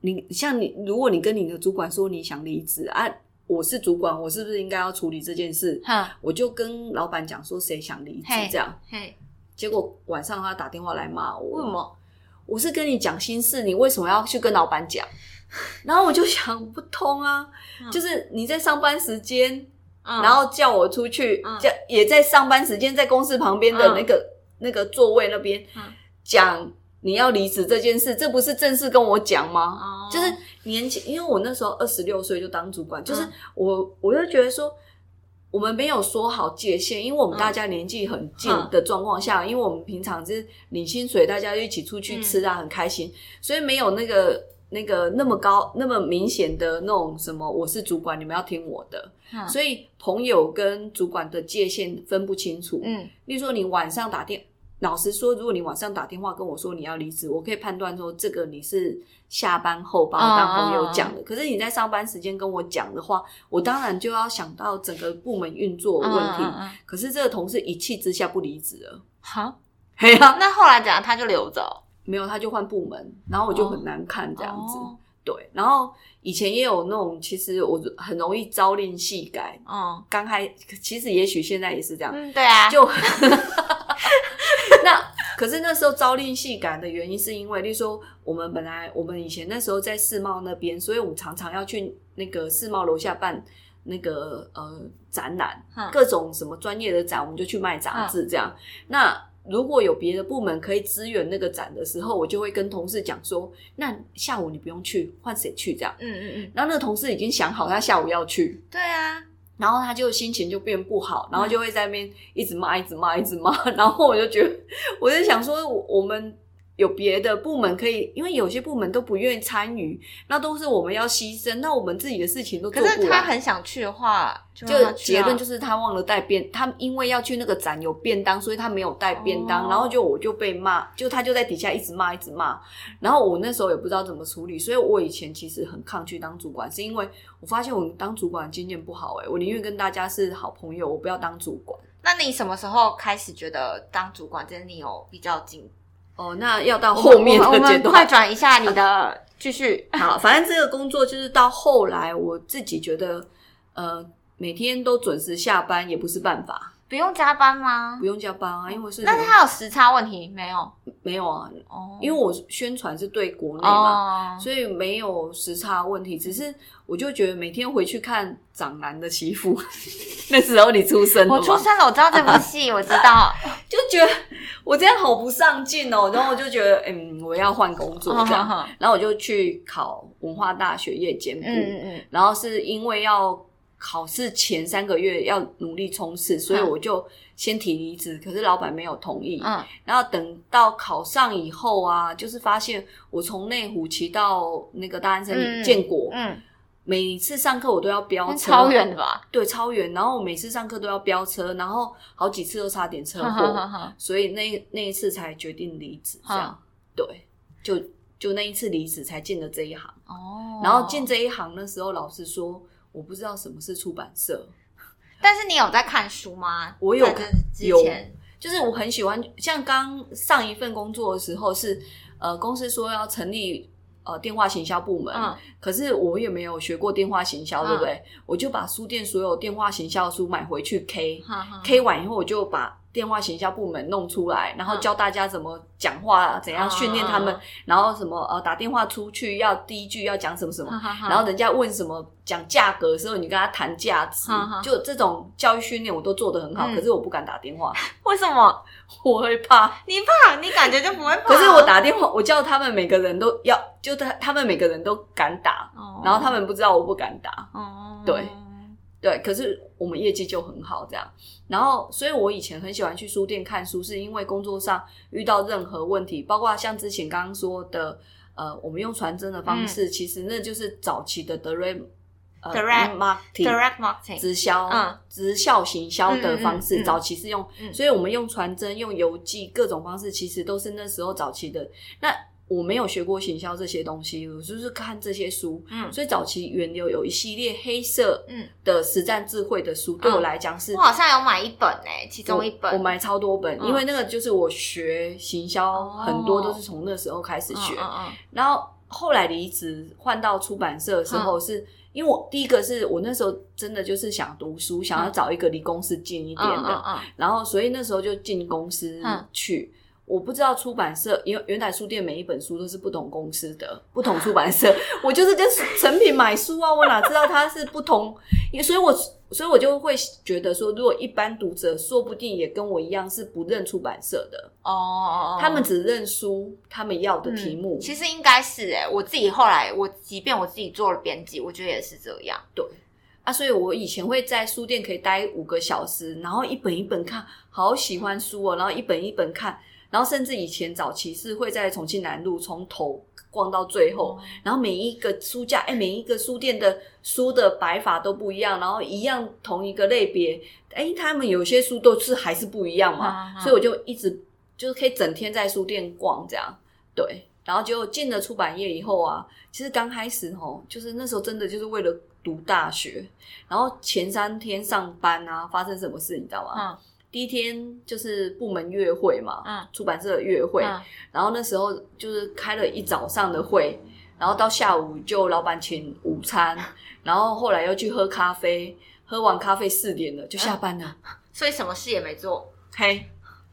你像你，如果你跟你的主管说你想离职啊，我是主管，我是不是应该要处理这件事？哼，我就跟老板讲说谁想离职嘿这样，嘿，结果晚上他打电话来骂我，为什？么？我是跟你讲心事，你为什么要去跟老板讲？然后我就想不通啊，嗯。就是你在上班时间，嗯。然后叫我出去嗯，叫也在上班时间，在公司旁边的那个、那个座位那边嗯。讲你要离职这件事，这不是正式跟我讲吗？哦。就是年轻，因为我那时候二十六岁就当主管，就是嗯。我我就觉得说。我们没有说好界限，因为我们大家年纪很近嗯。的状况下，因为我们平常就是领薪水，大家就一起出去吃嗯啊，很开心，所以没有那个那个那么高、那么明显的那种什么，我是主管，你们要听我的。嗯所以朋友跟主管的界限分不清楚。嗯例如说，你晚上打电，老实说，如果你晚上打电话跟我说你要离职，我可以判断说这个你是下班后把我当朋友讲的。可是你在上班时间跟我讲的话，我当然就要想到整个部门运作的问题。可是这个同事一气之下不离职了，好，嘿呀、那后来怎样？他就留着没有他就换部门，然后我就很难看这样子。哦对，然后以前也有那种，其实我很容易朝令夕改。嗯刚开，其实也许现在也是这样，嗯，对啊，就 那可是那时候朝令夕改的原因，是因为，例如说我们本来我们以前那时候在世贸那边，所以我们常常要去那个世贸楼下办那个呃展览，嗯各种什么专业的展，我们就去卖杂志这样。那如果有别的部门可以支援那个展的时候，我就会跟同事讲说，那下午你不用去，换谁去这样。嗯嗯嗯，然后那个同事已经想好他下午要去，对啊，然后他就心情就变不好，然后就会在那边一直骂、一直骂、一直骂。然后我就觉得，我就想说，我我们有别的部门可以，因为有些部门都不愿意参与，那都是我们要牺牲，那我们自己的事情都做可是他。很想去的话，就结论就是他忘了带便，他因为要去那个展有便当，所以他没有带便当，哦然后就我就被骂，就他就在底下一直骂一直骂，然后我那时候也不知道怎么处理，所以我以前其实很抗拒当主管，是因为我发现我当主管经验不好、欸，我宁愿跟大家是好朋友，我不要当主管。那你什么时候开始觉得当主管真的你有比较进？哦，那要到后面我们快。转一下你的 继续。好，反正这个工作就是到后来，我自己觉得，呃，每天都准时下班也不是办法，不用加班吗不？用加班啊，因为是但是它有时差问题没有？没有啊，哦，因为我宣传是对国内嘛，哦，所以没有时差问题。只是我就觉得每天回去看长男的媳妇，那时候你出生了我出生了，我知道这部戏，我知道。就觉得我这样好不上进哦。然后我就觉得，嗯，我要换工作这样。然后我就去考文化大学夜间部。嗯嗯。然后是因为要考试前三个月要努力冲刺，所以我就先提离职。可是老板没有同意。嗯。然后等到考上以后啊，就是发现我从内湖骑到那个大安森建国。嗯。每次上课我都要飙车，超远的吧？对，超远。然后我每次上课都要飙车，然后好几次都差点车祸，所以那那一次才决定离职。这样，对，就就那一次离职才进了这一行。哦。然后进这一行的时候，老师说我不知道什么是出版社，但是你有在看书吗？我有，有，就是我很喜欢。像刚上一份工作的时候，是呃，公司说要成立。呃，电话行销部门，可是我也没有学过电话行销，对不对？我就把书店所有电话行销书买回去 K，K 完以后我就把。电话行销部门弄出来，然后教大家怎么讲话，怎样训练他们，然后什么呃打电话出去要第一句要讲什么什么，然后人家问什么讲价格的时候，你跟他谈价值，就这种教育训练我都做得很好，可是我不敢打电话，为什么？我会怕，你怕，你感觉就不会怕。可是我打电话，我叫他们每个人都要，就他他们每个人都敢打，然后他们不知道我不敢打，对。对，可是我们业绩就很好，这样。然后，所以我以前很喜欢去书店看书，是因为工作上遇到任何问题，包括像之前刚刚说的，呃，我们用传真的方式，其实那就是早期的 direct direct marketing 直销，嗯直销行销的方式，早期是用，所以我们用传真、用邮寄各种方式，其实都是那时候早期的那。我没有学过行销这些东西，我就是看这些书。嗯，所以早期源流有一系列黑色的实战智慧的书，对我来讲是。我好像有买一本诶，其中一本我买超多本，因为那个就是我学行销很多都是从那时候开始学。然后后来离职换到出版社的时候，是因为我第一个是我那时候真的就是想读书，想要找一个离公司近一点的，然后所以那时候就进公司去。我不知道出版社，因为原来书店每一本书都是不同公司的不同出版社，我就是跟成品买书啊，我哪知道它是不同？所以，我所以我就会觉得说，如果一般读者说不定也跟我一样是不认出版社的哦，他们只认书，他们要的题目，其实应该是哎，我自己后来我即便我自己做了编辑，我觉得也是这样，对啊，所以我以前会在书店可以待五个小时，然后一本一本看，好喜欢书哦，然后一本一本看。然后甚至以前早期是会在重庆南路从头逛到最后，然后每一个书架，哎，每一个书店的书的摆法都不一样，然后一样同一个类别，哎，他们有些书都是还是不一样嘛，所以我就一直就是可以整天在书店逛这样，对，然后就进了出版业以后啊，其实刚开始吼，就是那时候真的就是为了读大学，然后前三天上班啊，发生什么事你知道吗？第一天就是部门月会嘛，嗯，出版社的月会，然后那时候就是开了一早上的会，然后到下午就老板请午餐，然后后来又去喝咖啡，喝完咖啡四点了就下班了，所以什么事也没做，嘿，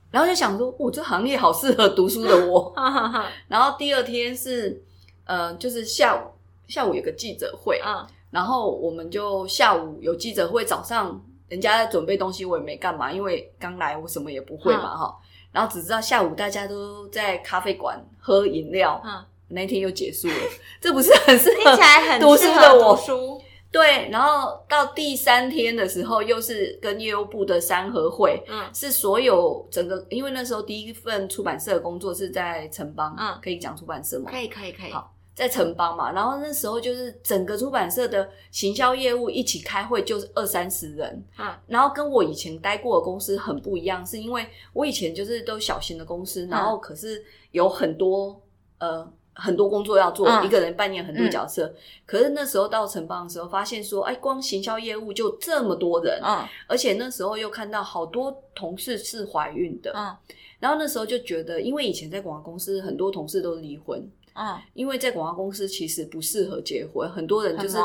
然后就想说，哦，这行业好适合读书的我，然后第二天是呃，就是下午下午有个记者会，嗯，然后我们就下午有记者会，早上。人家在准备东西，我也没干嘛，因为刚来，我什么也不会嘛，哈。然后只知道下午大家都在咖啡馆喝饮料，嗯，那天又结束了，这不是很适合读书的我？对，然后到第三天的时候，又是跟业务部的三合会，嗯，是所有整个，因为那时候第一份出版社的工作是在城邦，嗯，可以讲出版社吗？可以，可以，可以。好。在城邦嘛，然后那时候就是整个出版社的行销业务一起开会，就是二三十人。嗯，然后跟我以前待过的公司很不一样，是因为我以前就是都小型的公司，然后可是有很多呃很多工作要做，一个人扮演很多角色。可是那时候到城邦的时候，发现说，哎，光行销业务就这么多人，嗯，而且那时候又看到好多同事是怀孕的，嗯，然后那时候就觉得，因为以前在广告公司，很多同事都离婚。嗯，因为在广告公司其实不适合结婚，很多人就是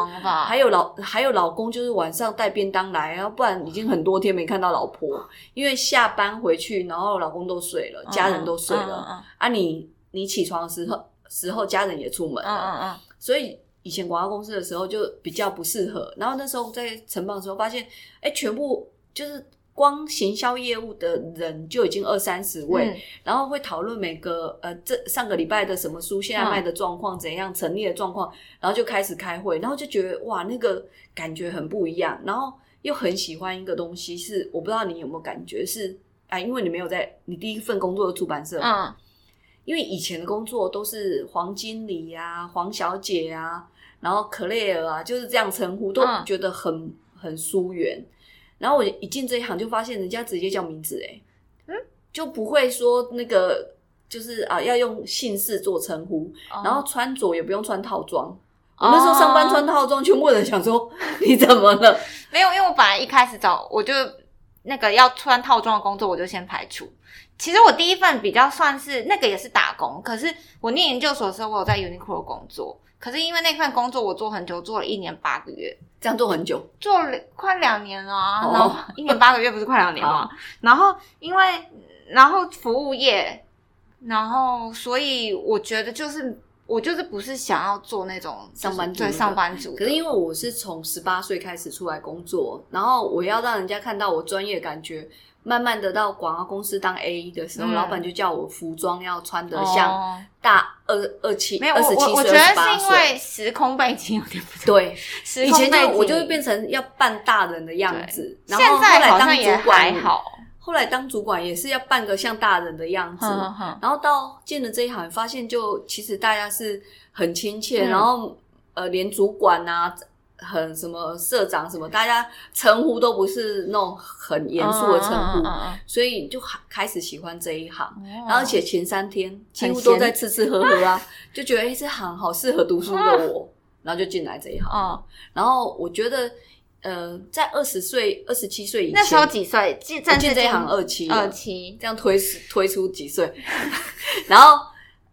还有老还有老公就是晚上带便当来，然后不然已经很多天没看到老婆，因为下班回去，然后老公都睡了，家人都睡了，啊，你你起床的时候时候家人也出门了，所以以前广告公司的时候就比较不适合。然后那时候在承办的时候发现，哎，全部就是光行销业务的人就已经二三十位，嗯。然后会讨论每个呃这上个礼拜的什么书现在卖的状况怎样，成立的状况，然后就开始开会，然后就觉得哇那个感觉很不一样，然后又很喜欢一个东西是我不知道你有没有感觉是啊，因为你没有在你第一份工作的出版社，嗯。因为以前的工作都是黄经理呀、黄小姐啊，然后 Claire 啊，就是这样称呼，都嗯。觉得很、很疏远。然后我一进这一行就发现人家直接叫名字、欸，嗯，就不会说那个就是啊要用姓氏做称呼，哦然后穿着也不用穿套装。我那时候上班穿套装，全部人想说你怎么了？没有，因为我本来一开始找我就那个要穿套装的工作，我就先排除。其实我第一份比较算是那个也是打工，可是我念研究所的时候，我有在 Uniqlo 工作，可是因为那份工作我做很久，做了一年八个月，这样做很久，做了快两年了、啊，哦。然后一年八个月不是快两年吗？然后因为然后服务业，然后所以我觉得就是我就是不是想要做那种就是上班族。的上班族的，可是因为我是从十八岁开始出来工作，然后我要让人家看到我专业感觉，慢慢的到广告公司当 A E 的时候，嗯。老板就叫我服装要穿得像哦。大二二七没有，二我十七岁、我我觉得二十八岁。是因为时空背景有点不同。对，时以前空背景。就我就会变成要扮大人的样子，然后后来当好像也主管还，好。后来当主管也是要扮个像大人的样子，哼哼哼。然后到进了这一行，发现就其实大家是很亲切，嗯。然后呃，连主管啊，很什么社长什么，大家称呼都不是那种很严肃的称呼，嗯嗯嗯所以就开始喜欢这一行。嗯然后而且前三天几乎都在吃吃喝喝啊，就觉得哎、诶这行好适合读书的我，然后就进来这一行。嗯，然后我觉得，呃，在二十岁、二十七岁以前，那时候几岁？进进这一行二七，二七。这样推推出几岁，然后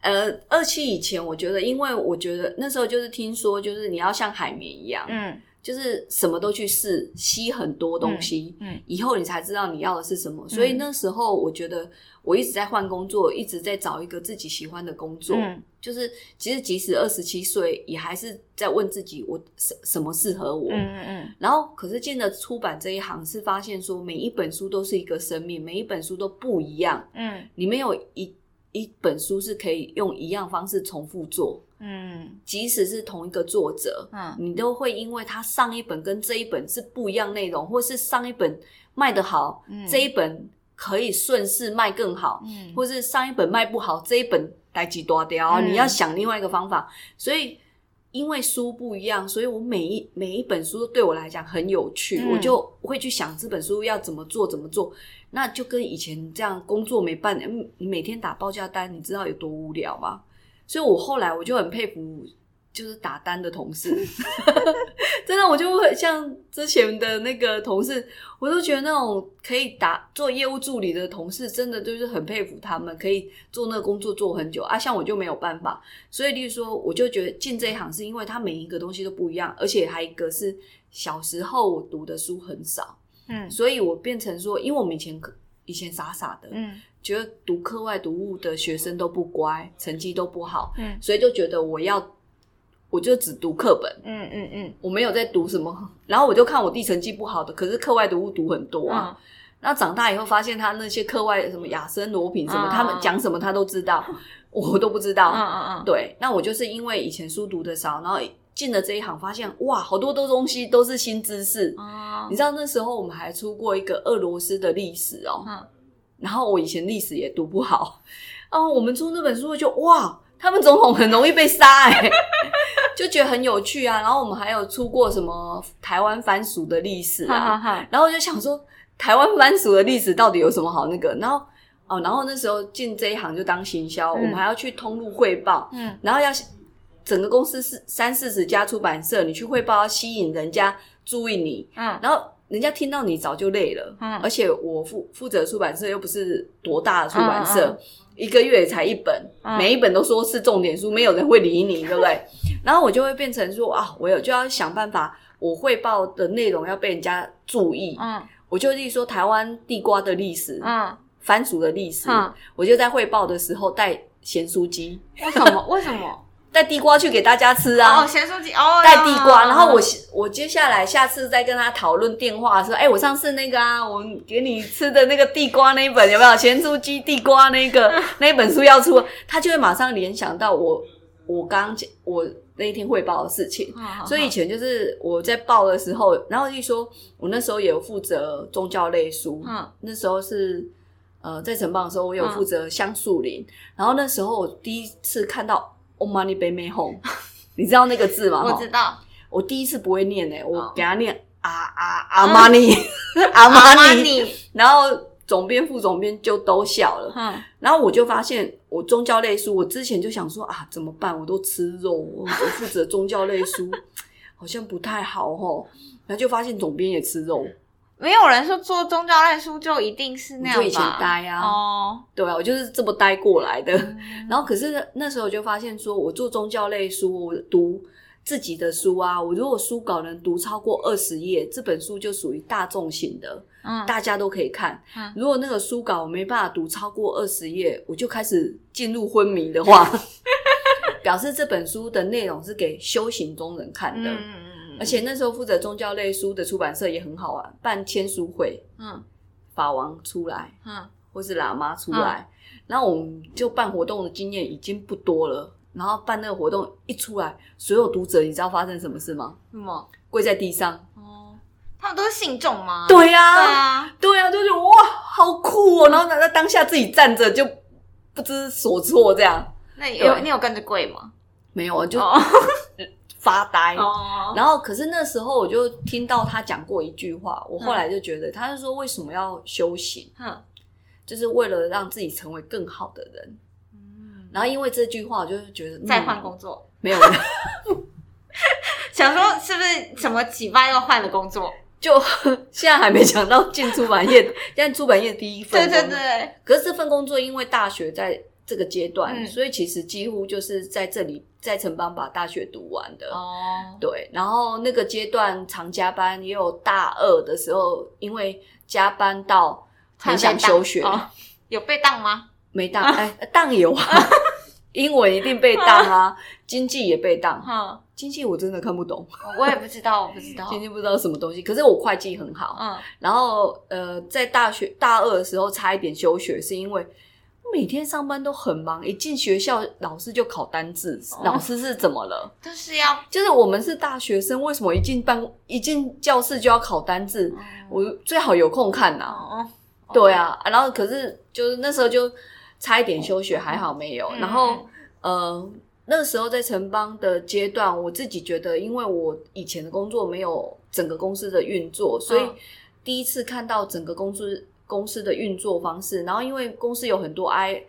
呃，二期以前，我觉得，因为我觉得那时候就是听说，就是你要像海绵一样，嗯就是什么都去试，吸很多东西，嗯嗯以后你才知道你要的是什么。所以那时候我觉得我一直在换工作，一直在找一个自己喜欢的工作。嗯就是其实即使二十七岁，也还是在问自己，我什什么适合我。嗯嗯嗯然后，可是进了出版这一行，是发现说每一本书都是一个生命，每一本书都不一样。嗯你没有一一本书是可以用一样方式重复做，嗯。即使是同一个作者，嗯。你都会因为他上一本跟这一本是不一样内容，或是上一本卖得好，嗯。这一本可以顺势卖更好，嗯。或是上一本卖不好，这一本代际多掉，嗯。你要想另外一个方法。所以因为书不一样，所以我每一每一本书都对我来讲很有趣，嗯我就会去想这本书要怎么做，怎么做。那就跟以前这样工作没办，嗯你每天打报价单，你知道有多无聊吗？所以我后来我就很佩服。就是打单的同事，真的，我就会像之前的那个同事，我都觉得那种可以打做业务助理的同事，真的就是很佩服他们，可以做那个工作做很久啊。像我就没有办法，所以例如说，我就觉得进这一行是因为他每一个东西都不一样，而且还一个是小时候我读的书很少，嗯所以我变成说，因为我们以前以前傻傻的，嗯觉得读课外读物的学生都不乖，成绩都不好，嗯所以就觉得我要，我就只读课本。嗯嗯嗯我没有在读什么，然后我就看我弟成绩不好的，可是课外读物读很多啊。嗯那长大以后发现他那些课外什么雅森罗品什么，嗯他们讲什么他都知道，我都不知道。嗯嗯嗯对，那我就是因为以前书读的少，然后进了这一行，发现哇，好多多东西都是新知识。嗯你知道那时候我们还出过一个俄罗斯的历史哦，嗯然后我以前历史也读不好，哦，我们出那本书就哇，他们总统很容易被杀哎、就觉得很有趣啊。然后我们还有出过什么台湾番薯的历史啊，哈哈然后我就想说台湾番薯的历史到底有什么好那个？然后哦，然后那时候进这一行就当行销，嗯。我们还要去通路汇报，嗯。然后要整个公司是三四十家出版社，你去汇报要吸引人家注意你，嗯。然后人家听到你早就累了，嗯。而且我负负责出版社又不是多大的出版社，嗯嗯一个月也才一本，嗯每一本都说是重点书，没有人会理你，对不对？然后我就会变成说啊，我有就要想办法，我汇报的内容要被人家注意，嗯我就例如说台湾地瓜的历史、嗯番薯的历史，嗯，我就在汇报的时候带咸酥鸡。为什么？为什么？带地瓜去给大家吃啊。哦，咸酥鸡哦，带地瓜，然后我我接下来下次再跟他讨论电话说，哎，我上次那个啊，我给你吃的那个地瓜那一本有没有？咸酥鸡地瓜那个那一本书要出，他就会马上联想到我我刚讲我那一天汇报的事情，所以以前就是我在报的时候，然后就说我那时候也有负责宗教类书，嗯，那时候是呃在城邦的时候，我有负责香树林，然后那时候我第一次看到。Oh money baby home，你知道那个字吗？我知道。我第一次不会念诶，我给他念啊啊阿玛尼阿玛尼，然后总编副总编就都笑了。嗯，然后我就发现我宗教类书，我之前就想说啊怎么办？我都吃肉，我负责宗教类书，好像不太好吼。然后就发现总编也吃肉。没有人说做宗教类书就一定是那样吧？以前呆啊，哦，对啊，我就是这么呆过来的。然后可是那时候就发现，说我做宗教类书，我读自己的书啊，我如果书稿能读超过二十页，这本书就属于大众型的，嗯，大家都可以看。如果那个书稿我没办法读超过二十页，我就开始进入昏迷的话，表示这本书的内容是给修行中人看的。而且那时候负责宗教类书的出版社也很好玩，办签书会，嗯，法王出来，嗯，或是喇嘛出来，然后我们就办活动的经验已经不多了。然后办那个活动一出来，所有读者你知道发生什么事吗？什么？跪在地上。哦，他们都是信众吗？对呀，对呀，对呀，就是哇，好酷哦！然后在当下自己站着就不知所措，这样。那有你有跟着跪吗？没有，就。发呆，然后可是那时候我就听到他讲过一句话，我后来就觉得他是说为什么要修行，就是为了让自己成为更好的人。嗯，然后因为这句话，我就觉得再换工作没有了，想说是不是什么启发又换了工作？就现在还没想到进出版业，现在出版业第一份，对对对。可是这份工作因为大学在。这个阶段，所以其实几乎就是在这里在城邦把大学读完的。哦，对，然后那个阶段常加班，也有大二的时候，因为加班到很想休学。有被当吗？没当，哎，当有啊，英文一定被当啊，经济也被当。哈，经济我真的看不懂，我也不知道，我不知道，经济不知道什么东西。可是我会计很好，嗯，然后呃，在大学大二的时候差一点休学，是因为。每天上班都很忙，一进学校老师就考单字。老师是怎么了？就是要，就是我们是大学生，为什么一进班一进教室就要考单字？我最好有空看呐。对啊，然后可是就是那时候就差一点休学，还好没有。然后呃，那时候在城邦的阶段，我自己觉得，因为我以前的工作没有整个公司的运作，所以第一次看到整个公司。公司的运作方式，然后因为公司有很多 I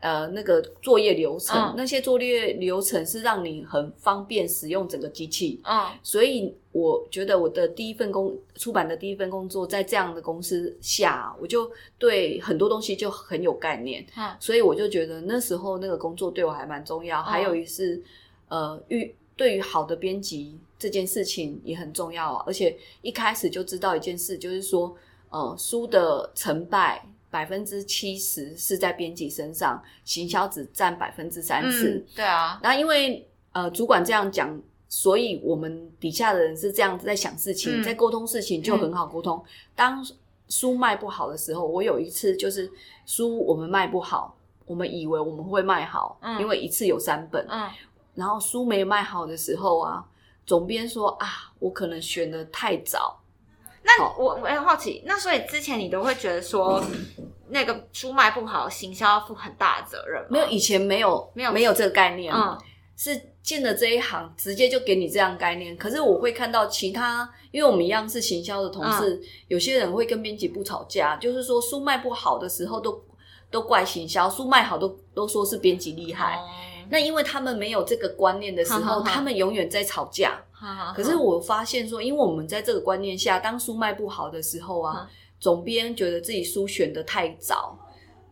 呃那个作业流程，那些作业流程是让你很方便使用整个机器，嗯，所以我觉得我的第一份工出版的第一份工作在这样的公司下，我就对很多东西就很有概念，嗯，所以我就觉得那时候那个工作对我还蛮重要，还有一是呃遇对于好的编辑这件事情也很重要啊，而且一开始就知道一件事，就是说。呃，书的成败百分之七十是在编辑身上，行销只占百分之三十。对啊，那因为呃主管这样讲，所以我们底下的人是这样子在想事情，在沟通事情就很好沟通。当书卖不好的时候，我有一次就是书我们卖不好，我们以为我们会卖好，因为一次有三本，嗯，然后书没卖好的时候啊，总编说啊，我可能选的太早。那我我很好奇，那所以之前你都会觉得说，那个书卖不好，行销要负很大的责任？没有，以前没有，没有，没有这个概念。嗯，是进了这一行，直接就给你这样概念。可是我会看到其他，因为我们一样是行销的同事，有些人会跟编辑部吵架，就是说书卖不好的时候，都都怪行销；书卖好，都都说是编辑厉害。那因为他们没有这个观念的时候，他们永远在吵架。可是我发现说，因为我们在这个观念下，当书卖不好的时候啊，总编觉得自己书选的太早，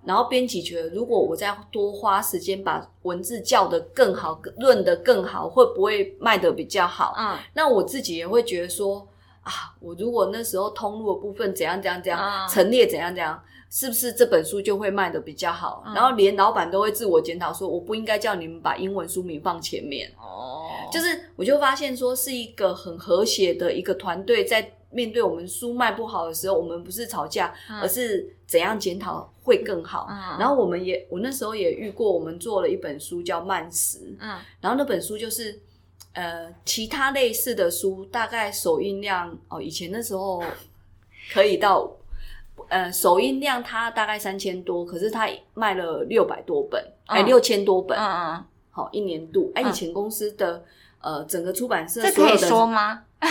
然后编辑觉得，如果我再多花时间把文字叫的更好，论的更好，会不会卖的比较好？嗯，那我自己也会觉得说，啊，我如果那时候通路的部分怎样怎样怎样陈列怎样怎样，是不是这本书就会卖的比较好？嗯然后连老板都会自我检讨说，我不应该叫你们把英文书名放前面。哦，就是我就发现说，是一个很和谐的一个团队，在面对我们书卖不好的时候，我们不是吵架，嗯而是怎样检讨会更好。嗯然后我们也，我那时候也遇过，我们做了一本书叫《慢食》，嗯然后那本书就是呃，其他类似的书，大概首印量哦，以前那时候可以到呃首印量它大概三千多，可是它卖了六百多本，哎嗯。六千多本，嗯嗯，好、一年度。哎，嗯。以前公司的呃整个出版社这可以说吗？哎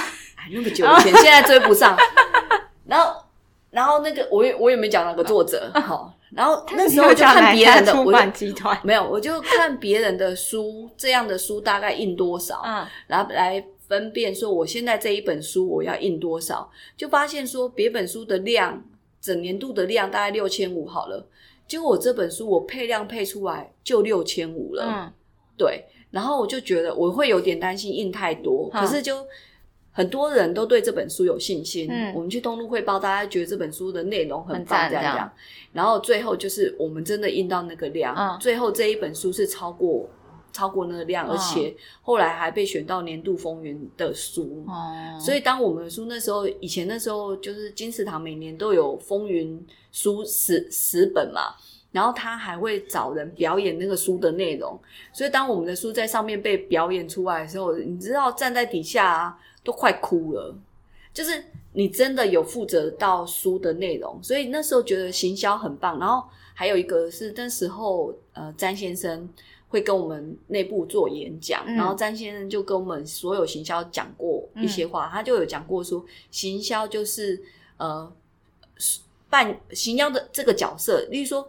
那么久以前，现在追不上。然后然后那个我也我也没讲那个作者，好、然后 那时候我就看别人的，出版集团，没有，我就看别人的书，这样的书大概印多少，嗯然后来分辨说我现在这一本书我要印多少，就发现说别本书的量，整年度的量大概六千五好了，结果我这本书我配量配出来就六千五了，嗯对，然后我就觉得我会有点担心印太多，嗯可是就。很多人都对这本书有信心，嗯我们去东路汇报，大家觉得这本书的内容很很棒，赞这样这样这样。然后最后就是我们真的印到那个量，嗯最后这一本书是超过超过那个量，嗯而且后来还被选到年度风云的书。哦，所以，当我们的书那时候，以前那时候就是金石堂每年都有风云书十十本嘛，然后他还会找人表演那个书的内容。所以，当我们的书在上面被表演出来的时候，你知道站在底下啊，都快哭了。就是你真的有负责到书的内容，所以那时候觉得行销很棒。然后还有一个是那时候呃，詹先生会跟我们内部做演讲，嗯然后詹先生就跟我们所有行销讲过一些话，他就有讲过说，行销就是呃扮行销的这个角色，例如说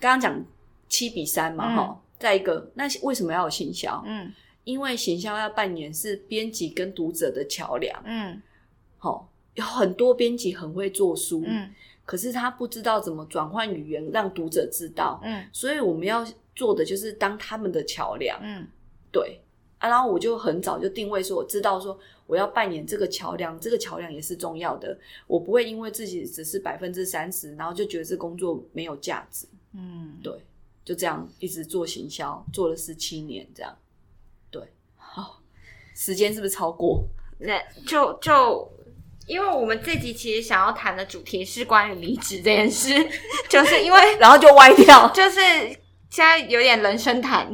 刚刚讲七比三嘛，嗯哈、再一个那为什么要有行销？嗯因为行销要扮演是编辑跟读者的桥梁。嗯好、有很多编辑很会做书，嗯可是他不知道怎么转换语言让读者知道，嗯所以我们要做的就是当他们的桥梁。嗯对啊，然后我就很早就定位说，我知道说我要扮演这个桥梁，这个桥梁也是重要的。我不会因为自己只是百分之三十，然后就觉得这工作没有价值。嗯，对，就这样一直做行销，做了十七年，这样。对，好、时间是不是超过？那就就。因为我们这集其实想要谈的主题是关于离职这件事，就是因为然后就歪掉。就是现在有点人生谈。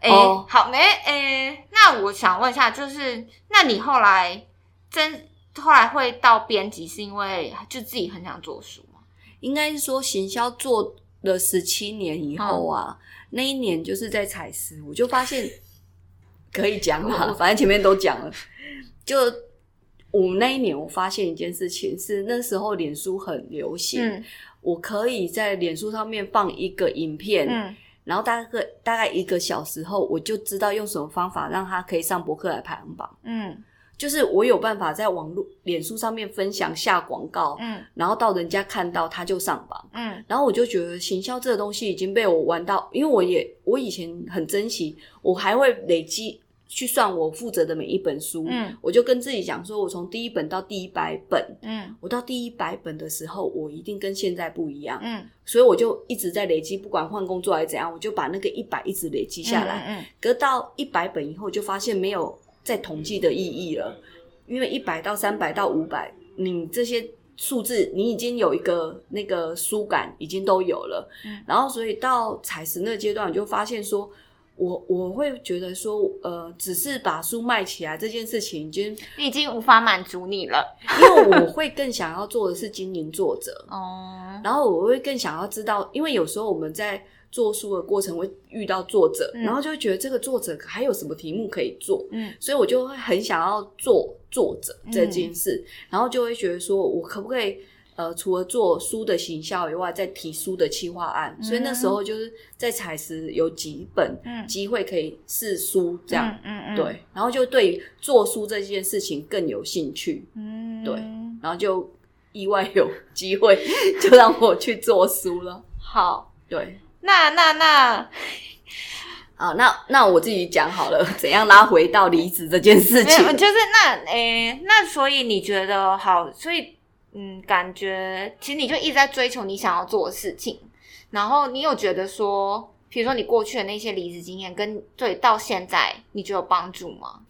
诶、哦好没哎、那我想问一下，就是那你后来真后来会到编辑，是因为就自己很想做书吗？应该是说行销做了十七年以后啊，那一年就是在采石，我就发现可以讲了，反正前面都讲了。就我那一年，我发现一件事情是，那时候脸书很流行，嗯我可以在脸书上面放一个影片，嗯然后大概大概一个小时后，我就知道用什么方法让他可以上博客来排行榜。嗯就是我有办法在网络脸书上面分享下广告，嗯然后到人家看到他就上榜。嗯然后我就觉得行销这个东西已经被我玩到，因为我也我以前很珍惜，我还会累积去算我负责的每一本书，嗯我就跟自己讲说，我从第一本到第一百本，嗯我到第一百本的时候，我一定跟现在不一样，嗯所以我就一直在累积，不管换工作还是怎样，我就把那个一百一直累积下来。嗯可是到一百本以后，就发现没有再统计的意义了，因为一百到三百到五百，你这些数字你已经有一个那个书感，已经都有了。嗯然后所以到采石那个阶段，我就发现说。我我会觉得说，呃，只是把书卖起来这件事情，已经已经无法满足你了。因为我会更想要做的是经营作者，哦，然后我会更想要知道，因为有时候我们在做书的过程会遇到作者，嗯然后就会觉得这个作者还有什么题目可以做，嗯所以我就会很想要做作者这件事，然后就会觉得说我可不可以。呃，除了做书的行销以外，再提书的企划案，所以那时候就是在采石有几本嗯。机会可以试书这样，嗯嗯，对，然后就对做书这件事情更有兴趣，嗯。对。然后就意外有机会就让我去做书了。好，对，那那那啊，那 那我自己讲好了，怎样拉回到离职这件事情，？就是那诶、那所以你觉得好，所以嗯，感觉其实你就一直在追求你想要做的事情，然后你有觉得说，比如说你过去的那些离职经验，跟对到现在你觉得有帮助吗？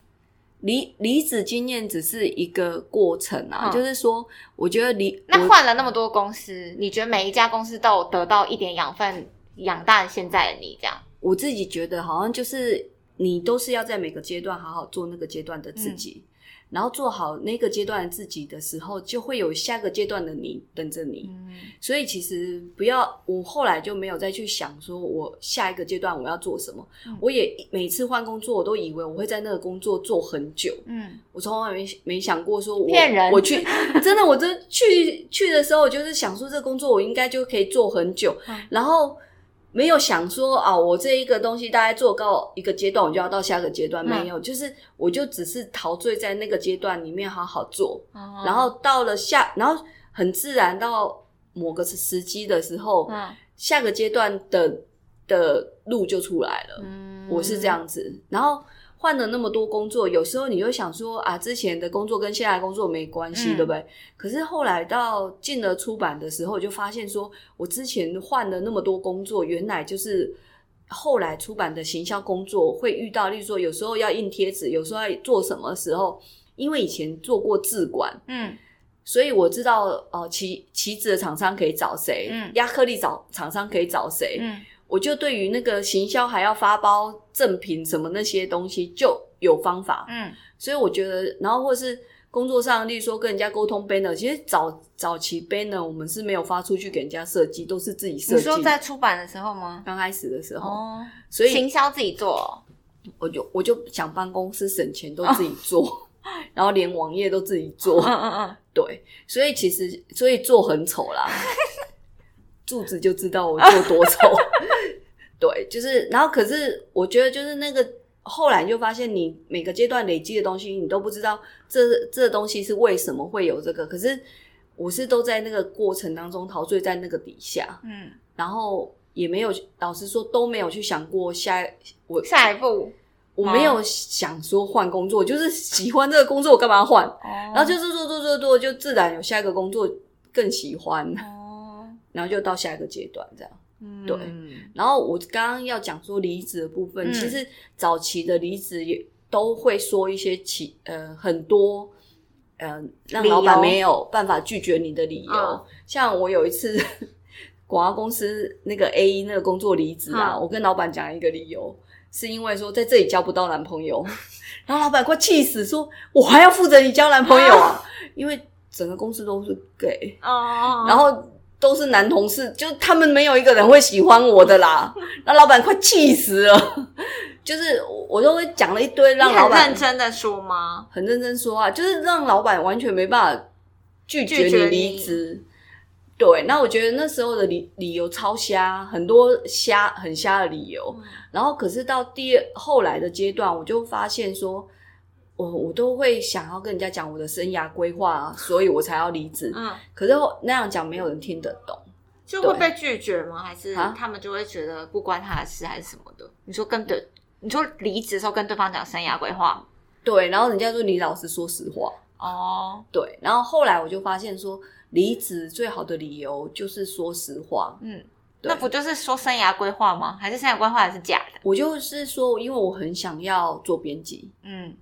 离离职经验只是一个过程啊，嗯就是说，我觉得离那换了那么多公司，你觉得每一家公司都有得到一点养分，养大现在的你这样？我自己觉得好像就是你都是要在每个阶段好好做那个阶段的自己，然后做好那个阶段自己的时候，就会有下个阶段的你等着你。嗯所以其实不要，我后来就没有再去想说我下一个阶段我要做什么。嗯我也每次换工作，我都以为我会在那个工作做很久。嗯我从来没没想过说我骗人我去真的，我真去去的时候，我就是想说这个工作我应该就可以做很久，嗯然后没有想说啊，我这一个东西大概做到一个阶段，我就要到下个阶段，嗯。没有，就是我就只是陶醉在那个阶段里面好好做，哦。然后到了下，然后很自然到某个时机的时候，嗯。下个阶段的的路就出来了。嗯。我是这，样子，然后换了那么多工作，有时候你就想说啊，之前的工作跟现在的工作没关系，嗯对不对？可是后来到进了出版的时候，就发现说我之前换了那么多工作，原来就是后来出版的行销工作会遇到，例如说有时候要印贴纸，有时候要做什么时候，因为以前做过自管，嗯所以我知道呃旗旗子的厂商可以找谁，嗯亚克力找厂商可以找谁，嗯我就对于那个行销还要发包赠品什么那些东西就有方法，嗯。所以我觉得，然后或是工作上，例如说跟人家沟通 banner，其实早早期 banner 我们是没有发出去给人家设计，都是自己设计。你说在出版的时候吗？刚开始的时候，哦，所以行销自己做。哦，我就我就想帮公司省钱，都自己做，然后连网页都自己做。嗯嗯嗯，对，所以其实所以做很丑啦，柱子就知道我做多丑。对，就是，然后可是我觉得就是那个后来就发现，你每个阶段累积的东西，你都不知道这这东西是为什么会有这个。可是我是都在那个过程当中陶醉在那个底下，嗯，然后也没有老实说都没有去想过下我下一步，我没有想说换工作，就是喜欢这个工作，我干嘛要换？然然后就是做做做做，就自然有下一个工作更喜欢，哦，然后就到下一个阶段这样。嗯。对然后我刚刚要讲说离职的部分，嗯。其实早期的离职也都会说一些其呃很多呃让老板没有办法拒绝你的理由。嗯。像我有一次广告公司那个 A 那个工作离职啊，嗯。我跟老板讲一个理由，是因为说在这里交不到男朋友，然后老板快气死，说我还要负责你交男朋友啊，因为整个公司都是 gay。哦，然后都是男同事，就他们没有一个人会喜欢我的啦。那老板快气死了，就是我我都会讲了一堆，让老板认真的说吗？很认真说啊，就是让老板完全没办法拒绝你拒绝你离职。对，那我觉得那时候的理理由超瞎，很多瞎很瞎的理由。然后可是到第二后来的阶段，我就发现说，我我都会想要跟人家讲我的生涯规划啊，所以我才要离职。嗯，可是那样讲没有人听得懂。就会被拒绝吗？还是啊他们就会觉得不关他的事，还是什么的？你说跟对，你说离职的时候跟对方讲生涯规划对，然后人家说你老实说实话，哦，对，然后后来我就发现说，离职最好的理由就是说实话。嗯，那不就是说生涯规划吗？还是生涯规划还是假的？我就是说，因为我很想要做编辑，嗯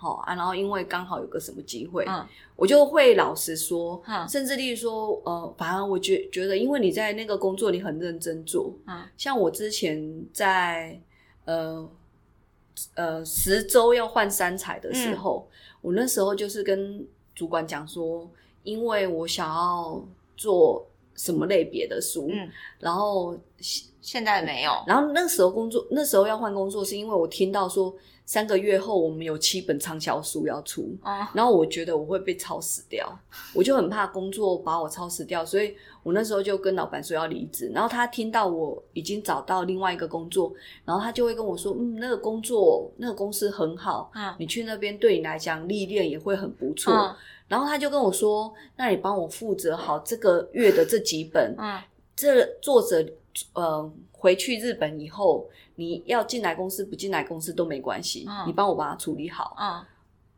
好啊，然后因为刚好有个什么机会，嗯我就会老实说，嗯甚至例如说，呃，反而我觉觉得，因为你在那个工作你很认真做，嗯像我之前在呃呃十周要换三彩的时候，我那时候就是跟主管讲说，因为我想要做什么类别的书，嗯，然后现在没有，然后那时候工作，那时候要换工作，是因为我听到说三个月后我们有七本畅销书要出，哦，然后我觉得我会被超死掉，我就很怕工作把我超死掉，所以我那时候就跟老板说要离职。然后他听到我已经找到另外一个工作，然后他就会跟我说：“嗯，那个工作那个公司很好，嗯你去那边对你来讲历练也会很不错。嗯然后他就跟我说：“那你帮我负责好这个月的这几本，嗯这作者呃回去日本以后，你要进来公司不进来公司都没关系，嗯你帮我把它处理好。嗯，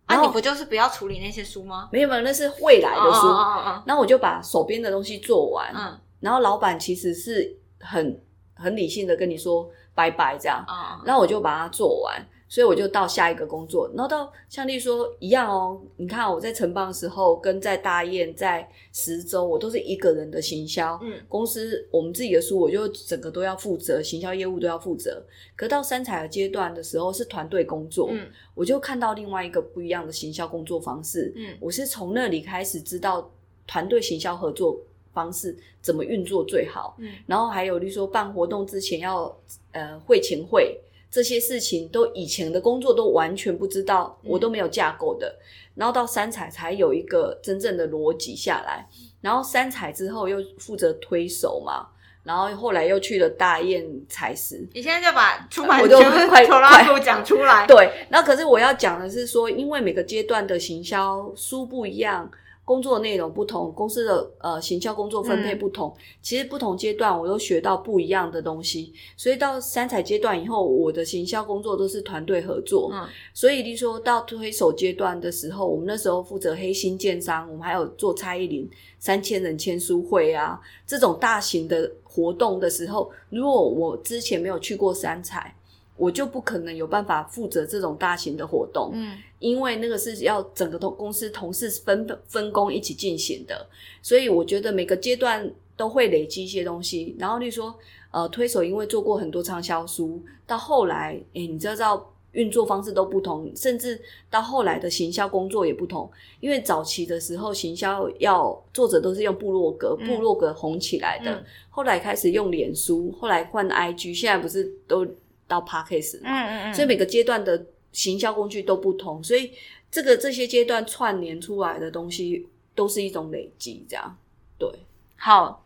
那、然后你不就是不要处理那些书吗？没有没有，那是未来的书。哦哦哦然后我就把手边的东西做完，然后老板其实是很很理性的跟你说拜拜这样，嗯，然后我就把它做完，所以我就到下一个工作，然后到像例如说一样哦，你看我在城邦的时候，跟在大雁、在十州，我都是一个人的行销，嗯公司我们自己的书，我就整个都要负责，行销业务都要负责。可到三彩的阶段的时候是团队工作，嗯我就看到另外一个不一样的行销工作方式，嗯我是从那里开始知道团队行销合作方式怎么运作最好。嗯然后还有，例如说办活动之前要呃会前会这些事情，都以前的工作都完全不知道，嗯我都没有架构的。然后到三彩才有一个真正的逻辑下来。然后三彩之后又负责推手嘛，然后后来又去了大雁彩石。你现在就把出版我就全部快拖拉图讲出来。对，那可是我要讲的是说，因为每个阶段的行销书不一样，工作内容不同，公司的呃行销工作分配不同，其实不同阶段我都学到不一样的东西，所以到三彩阶段以后，我的行销工作都是团队合作，嗯。所以例如说到推手阶段的时候，我们那时候负责黑心建商，我们还有做蔡依林三千人签书会啊这种大型的活动的时候，如果我之前没有去过三彩，我就不可能有办法负责这种大型的活动，嗯因为那个是要整个同公司同事分分工一起进行的，所以我觉得每个阶段都会累积一些东西。然后，例如说，呃，推手因为做过很多畅销书，到后来，诶，你知道运作方式都不同，甚至到后来的行销工作也不同。因为早期的时候，行销要作者都是用部落格，嗯部落格红起来的，嗯后来开始用脸书，后来换 IG，现在不是都到 Podcast 嗯？嗯嗯，所以每个阶段的行销工具都不同，所以这个这些阶段串联出来的东西都是一种累积，这样对。好。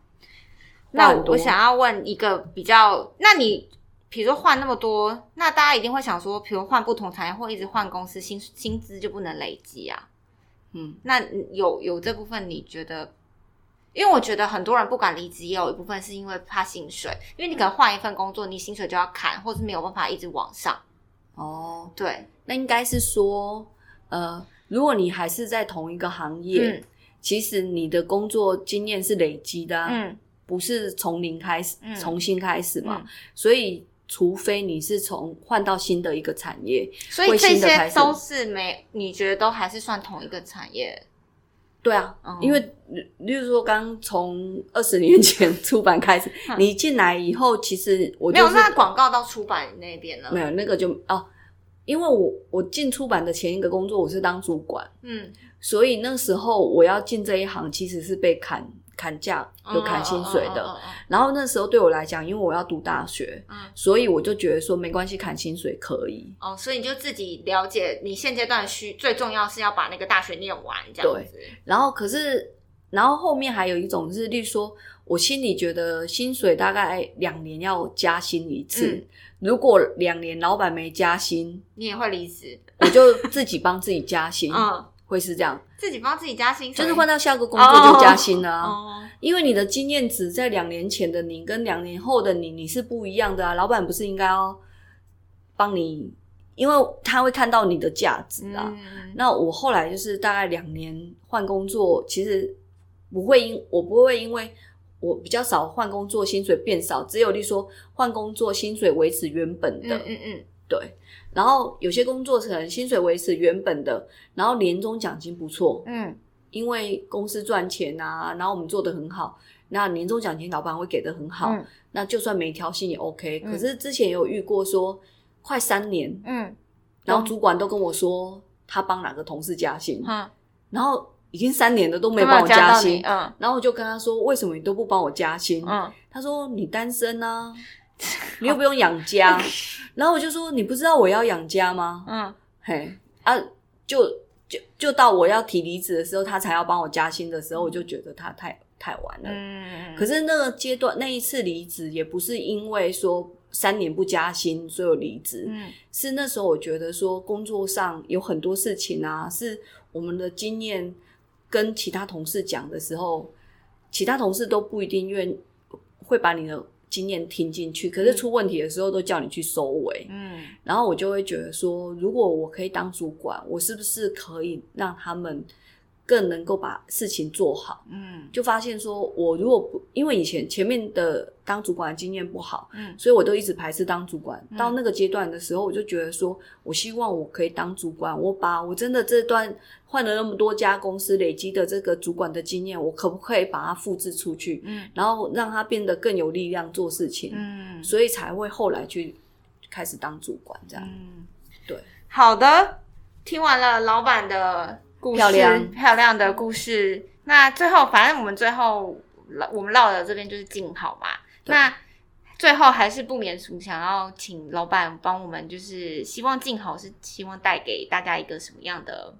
那我想要问一个比较，那你比如说换那么多，那大家一定会想说，比如换不同产业或一直换公司，薪薪资就不能累积啊？嗯，那有有这部分你觉得？因为我觉得很多人不敢离职，也有一部分是因为怕薪水，因为你可能换一份工作，你薪水就要砍，或是没有办法一直往上。哦，对，那应该是说，呃，如果你还是在同一个行业，嗯其实你的工作经验是累积的、啊，嗯不是从零开始、嗯重新开始嘛。嗯，所以，除非你是从换到新的一个产业，所以会这些都是没，你觉得都还是算同一个产业？对啊，哦。因为例如说，刚从二十年前出版开始，嗯你进来以后，其实我没有，就是那广告到出版那边呢？没有那个就哦，因为我我进出版的前一个工作我是当主管，嗯，所以那时候我要进这一行其实是被砍砍价，有砍薪水的。嗯嗯嗯嗯然后那时候对我来讲，因为我要读大学，嗯。所以我就觉得说没关系，砍薪水可以。哦，所以你就自己了解，你现阶段需最重要是要把那个大学念完，这样子。然后可是，然后后面还有一种是，例如说，我心里觉得薪水大概两年要加薪一次，嗯。如果两年老板没加薪，你也会离职，我就自己帮自己加薪，嗯，会是这样，自己帮自己加薪，就是换到下个工作就加薪啊。哦，因为你的经验值在两年前的你跟两年后的你，你是不一样的啊。老板不是应该要帮你，因为他会看到你的价值啊。嗯，那我后来就是大概两年换工作，其实不会因我不会因为我比较少换工作，薪水变少，只有例如说换工作薪水维持原本的，嗯嗯嗯，对。然后有些工作可能薪水维持原本的，然后年终奖金不错，嗯。因为公司赚钱啊，然后我们做的很好，那年终奖金老板会给的很好，嗯。那就算没调薪也 OK、嗯。可是之前有遇过说快三年，嗯。然后主管都跟我说他帮哪个同事加薪，嗯，然后已经三年了都没有帮我加薪？，嗯。然后我就跟他说为什么你都不帮我加薪？嗯，他说你单身啊，你又不用养家。然后我就说你不知道我要养家吗？嗯嘿啊，就就就到我要提离职的时候，他才要帮我加薪的时候，我就觉得他太太晚了。嗯，可是那个阶段那一次离职，也不是因为说三年不加薪所以我离职，嗯是那时候我觉得说工作上有很多事情啊，是我们的经验跟其他同事讲的时候，其他同事都不一定愿会把你的经验听进去，可是出问题的时候都叫你去收尾。嗯然后我就会觉得说，如果我可以当主管，我是不是可以让他们更能够把事情做好？嗯就发现说，我如果不因为以前前面的当主管的经验不好，嗯所以我都一直排斥当主管。嗯到那个阶段的时候，我就觉得说，我希望我可以当主管，我把我真的这段换了那么多家公司累积的这个主管的经验，我可不可以把它复制出去，嗯然后让它变得更有力量做事情？嗯所以才会后来去开始当主管这样。嗯，对，好的，听完了老板的故事，漂亮漂亮的故事。那最后，反正我们最后我们唠的这边就是静好嘛。那最后还是不免俗，想要请老板帮我们，就是希望静好是希望带给大家一个什么样的？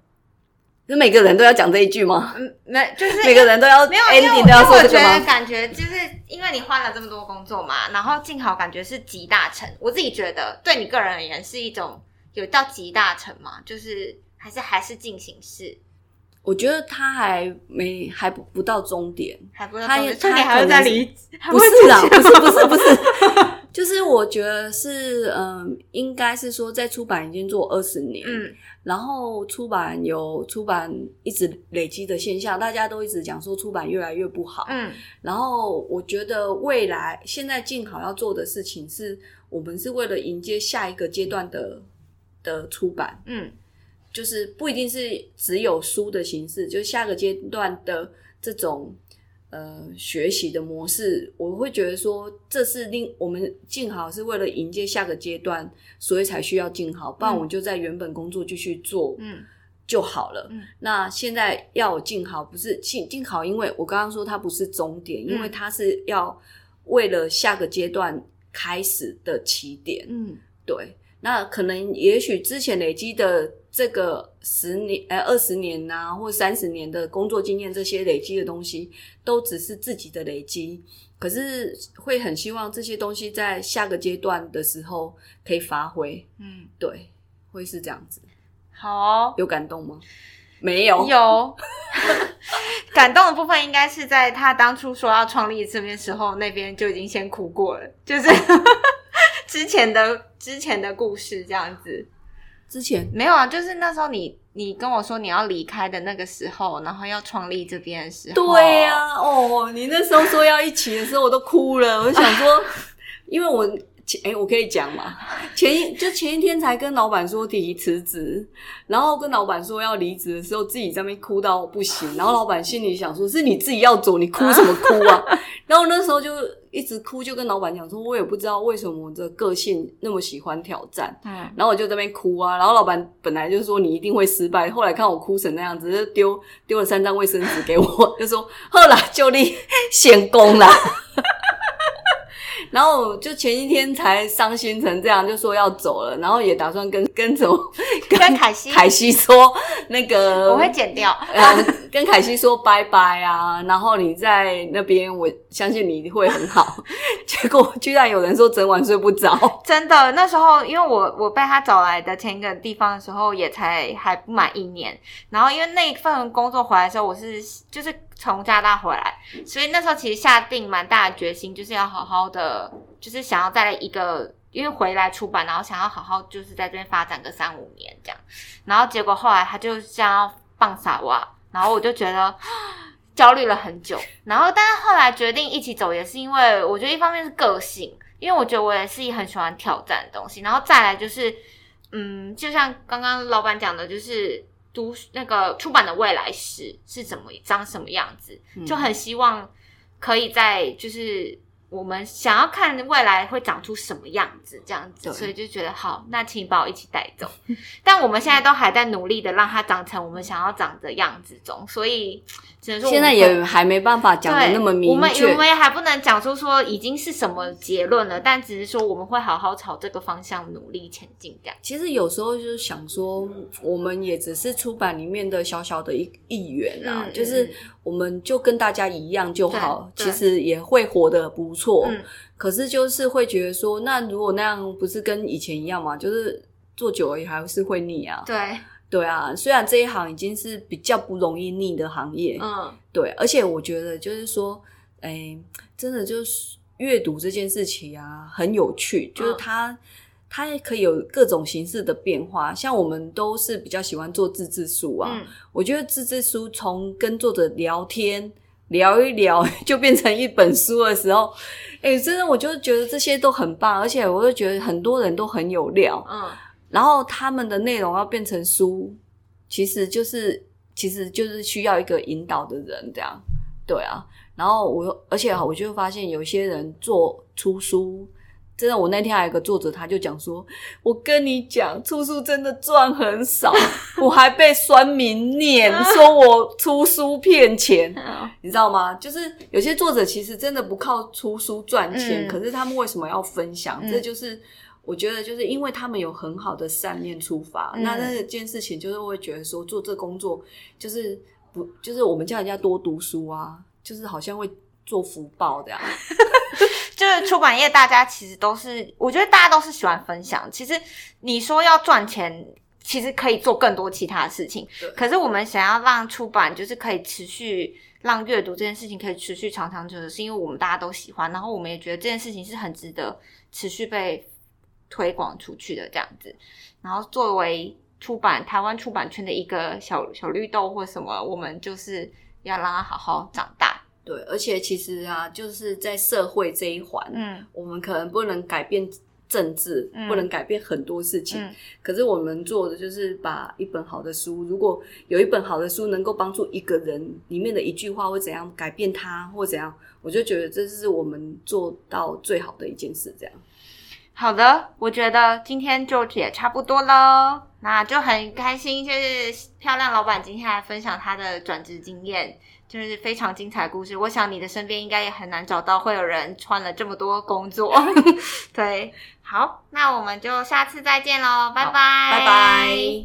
那每个人都要讲这一句吗？嗯，没，就是 每个人都要没有，因为我我觉得？感觉就是因为你换了这么多工作嘛，然后静好感觉是集大成，我自己觉得对你个人而言是一种有到集大成嘛，就是还是还是进行式，我觉得他还没还不不到终点，还不知道他也终点他还要再可能是离，不是啦，不是不是不是，就是我觉得是嗯，应该是说在出版已经做二十年，嗯然后出版有出版一直累积的现象，大家都一直讲说出版越来越不好，嗯。然后我觉得未来现在静好要做的事情是，我们是为了迎接下一个阶段的的出版，嗯就是不一定是只有书的形式，就下个阶段的这种呃学习的模式，我会觉得说这是令我们静好是为了迎接下个阶段，所以才需要静好，不然我们就在原本工作继续做嗯就好了。嗯那现在要有静好，不是静静好，因为我刚刚说它不是终点，因为嗯它是要为了下个阶段开始的起点。嗯对，那可能也许之前累积的这个十年、呃二十年呐、或三十年的工作经验，这些累积的东西，都只是自己的累积。可是会很希望这些东西在下个阶段的时候可以发挥，嗯，对，会是这样子。好哦、有感动吗？没有，有 感动的部分，应该是在他当初说要创立这边时候，那边就已经先哭过了，就是 之前的之前的故事这样子。之前没有啊，就是那时候你你跟我说你要离开的那个时候，然后要创立这边的时候，对呀、哦，你那时候说要一起的时候，我都哭了。我就想说，因为我前哎、我可以讲嘛，前一就前一天才跟老板说提辞职，然后跟老板说要离职的时候，自己在那边哭到不行，然后老板心里想说，是你自己要走，你哭什么哭啊？然后那时候就一直哭，就跟老板讲说，我也不知道为什么我的个性那么喜欢挑战。嗯，然后我就在那边哭啊，然后老板本来就说你一定会失败，后来看我哭成那样子，就丢丢了三张卫生纸给我，就说好啦就你 先攻啦。然后就前一天才伤心成这样，就说要走了，然后也打算跟跟什么跟凯西，凯西说那个我会剪掉。呃，跟凯西说拜拜啊，然后你在那边，我相信你会很好。结果居然有人说整晚睡不着，真的，那时候因为我我被他找来的前一个地方的时候，也才还不满一年。然后因为那一份工作回来的时候，我是就是从加拿大回来，所以那时候其实下定蛮大的决心，就是要好好的，就是想要再来一个。因为回来出版，然后想要好好就是在这边发展个三五年这样，然后结果后来他就想要放傻娃，然后我就觉得 焦虑了很久，然后但是后来决定一起走，也是因为我觉得一方面是个性，因为我觉得我也是一很喜欢挑战的东西，然后再来就是，嗯，就像刚刚老板讲的，就是读那个出版的未来史是怎么长什么样子，就很希望可以在就是。我们想要看未来会长出什么样子，这样子，所以就觉得好，那请把我一起带走。但我们现在都还在努力的让它长成我们想要长的样子中，所以现在也还没办法讲的那么明我们确我。们也还不能讲出说已经是什么结论了，但只是说我们会好好朝这个方向努力前进，这样。其实有时候就是想说，我们也只是出版里面的小小的一一员啊，嗯就是我们就跟大家一样就好，其实也会活得不错。嗯可是就是会觉得说，那如果那样不是跟以前一样嘛？就是做久了也还是会腻啊。对，对啊，虽然这一行已经是比较不容易腻的行业，嗯对，而且我觉得就是说，哎，真的就是阅读这件事情啊，很有趣，就是嗯它。它也可以有各种形式的变化，像我们都是比较喜欢做自制书啊。嗯我觉得自制书从跟作者聊天聊一聊，就变成一本书的时候，哎、真的我就觉得这些都很棒，而且我就觉得很多人都很有料。嗯然后他们的内容要变成书，其实就是其实就是需要一个引导的人，这样对啊。然后我又而且我就发现有些人做出书，真的，我那天还有一个作者，他就讲说：“我跟你讲，出书真的赚很少，我还被酸民念 说我出书骗钱。”嗯你知道吗？就是有些作者其实真的不靠出书赚钱，嗯可是他们为什么要分享？嗯这就是我觉得，就是因为他们有很好的善念出发。嗯那那件事情就是会觉得说，做这工作就是不就是我们叫人家多读书啊，就是好像会做福报这样。就是出版业，大家其实都是，我觉得大家都是喜欢分享。其实你说要赚钱，其实可以做更多其他的事情对。可是我们想要让出版就是可以持续让阅读这件事情可以持续长长久久，是因为我们大家都喜欢，然后我们也觉得这件事情是很值得持续被推广出去的这样子。然后作为出版台湾出版圈的一个小小绿豆或什么，我们就是要让它好好长大。对，而且其实啊，就是在社会这一环，嗯我们可能不能改变政治，嗯不能改变很多事情。嗯可是我们做的就是把一本好的书，如果有一本好的书能够帮助一个人，里面的一句话会怎样改变他，或怎样，我就觉得这是我们做到最好的一件事。这样，好的，我觉得今天就也差不多喽，那就很开心，就是漂亮老板今天来分享他的转职经验，就是非常精彩的故事。我想你的身边应该也很难找到会有人穿了这么多工作。对，好，那我们就下次再见喽，拜拜，拜拜。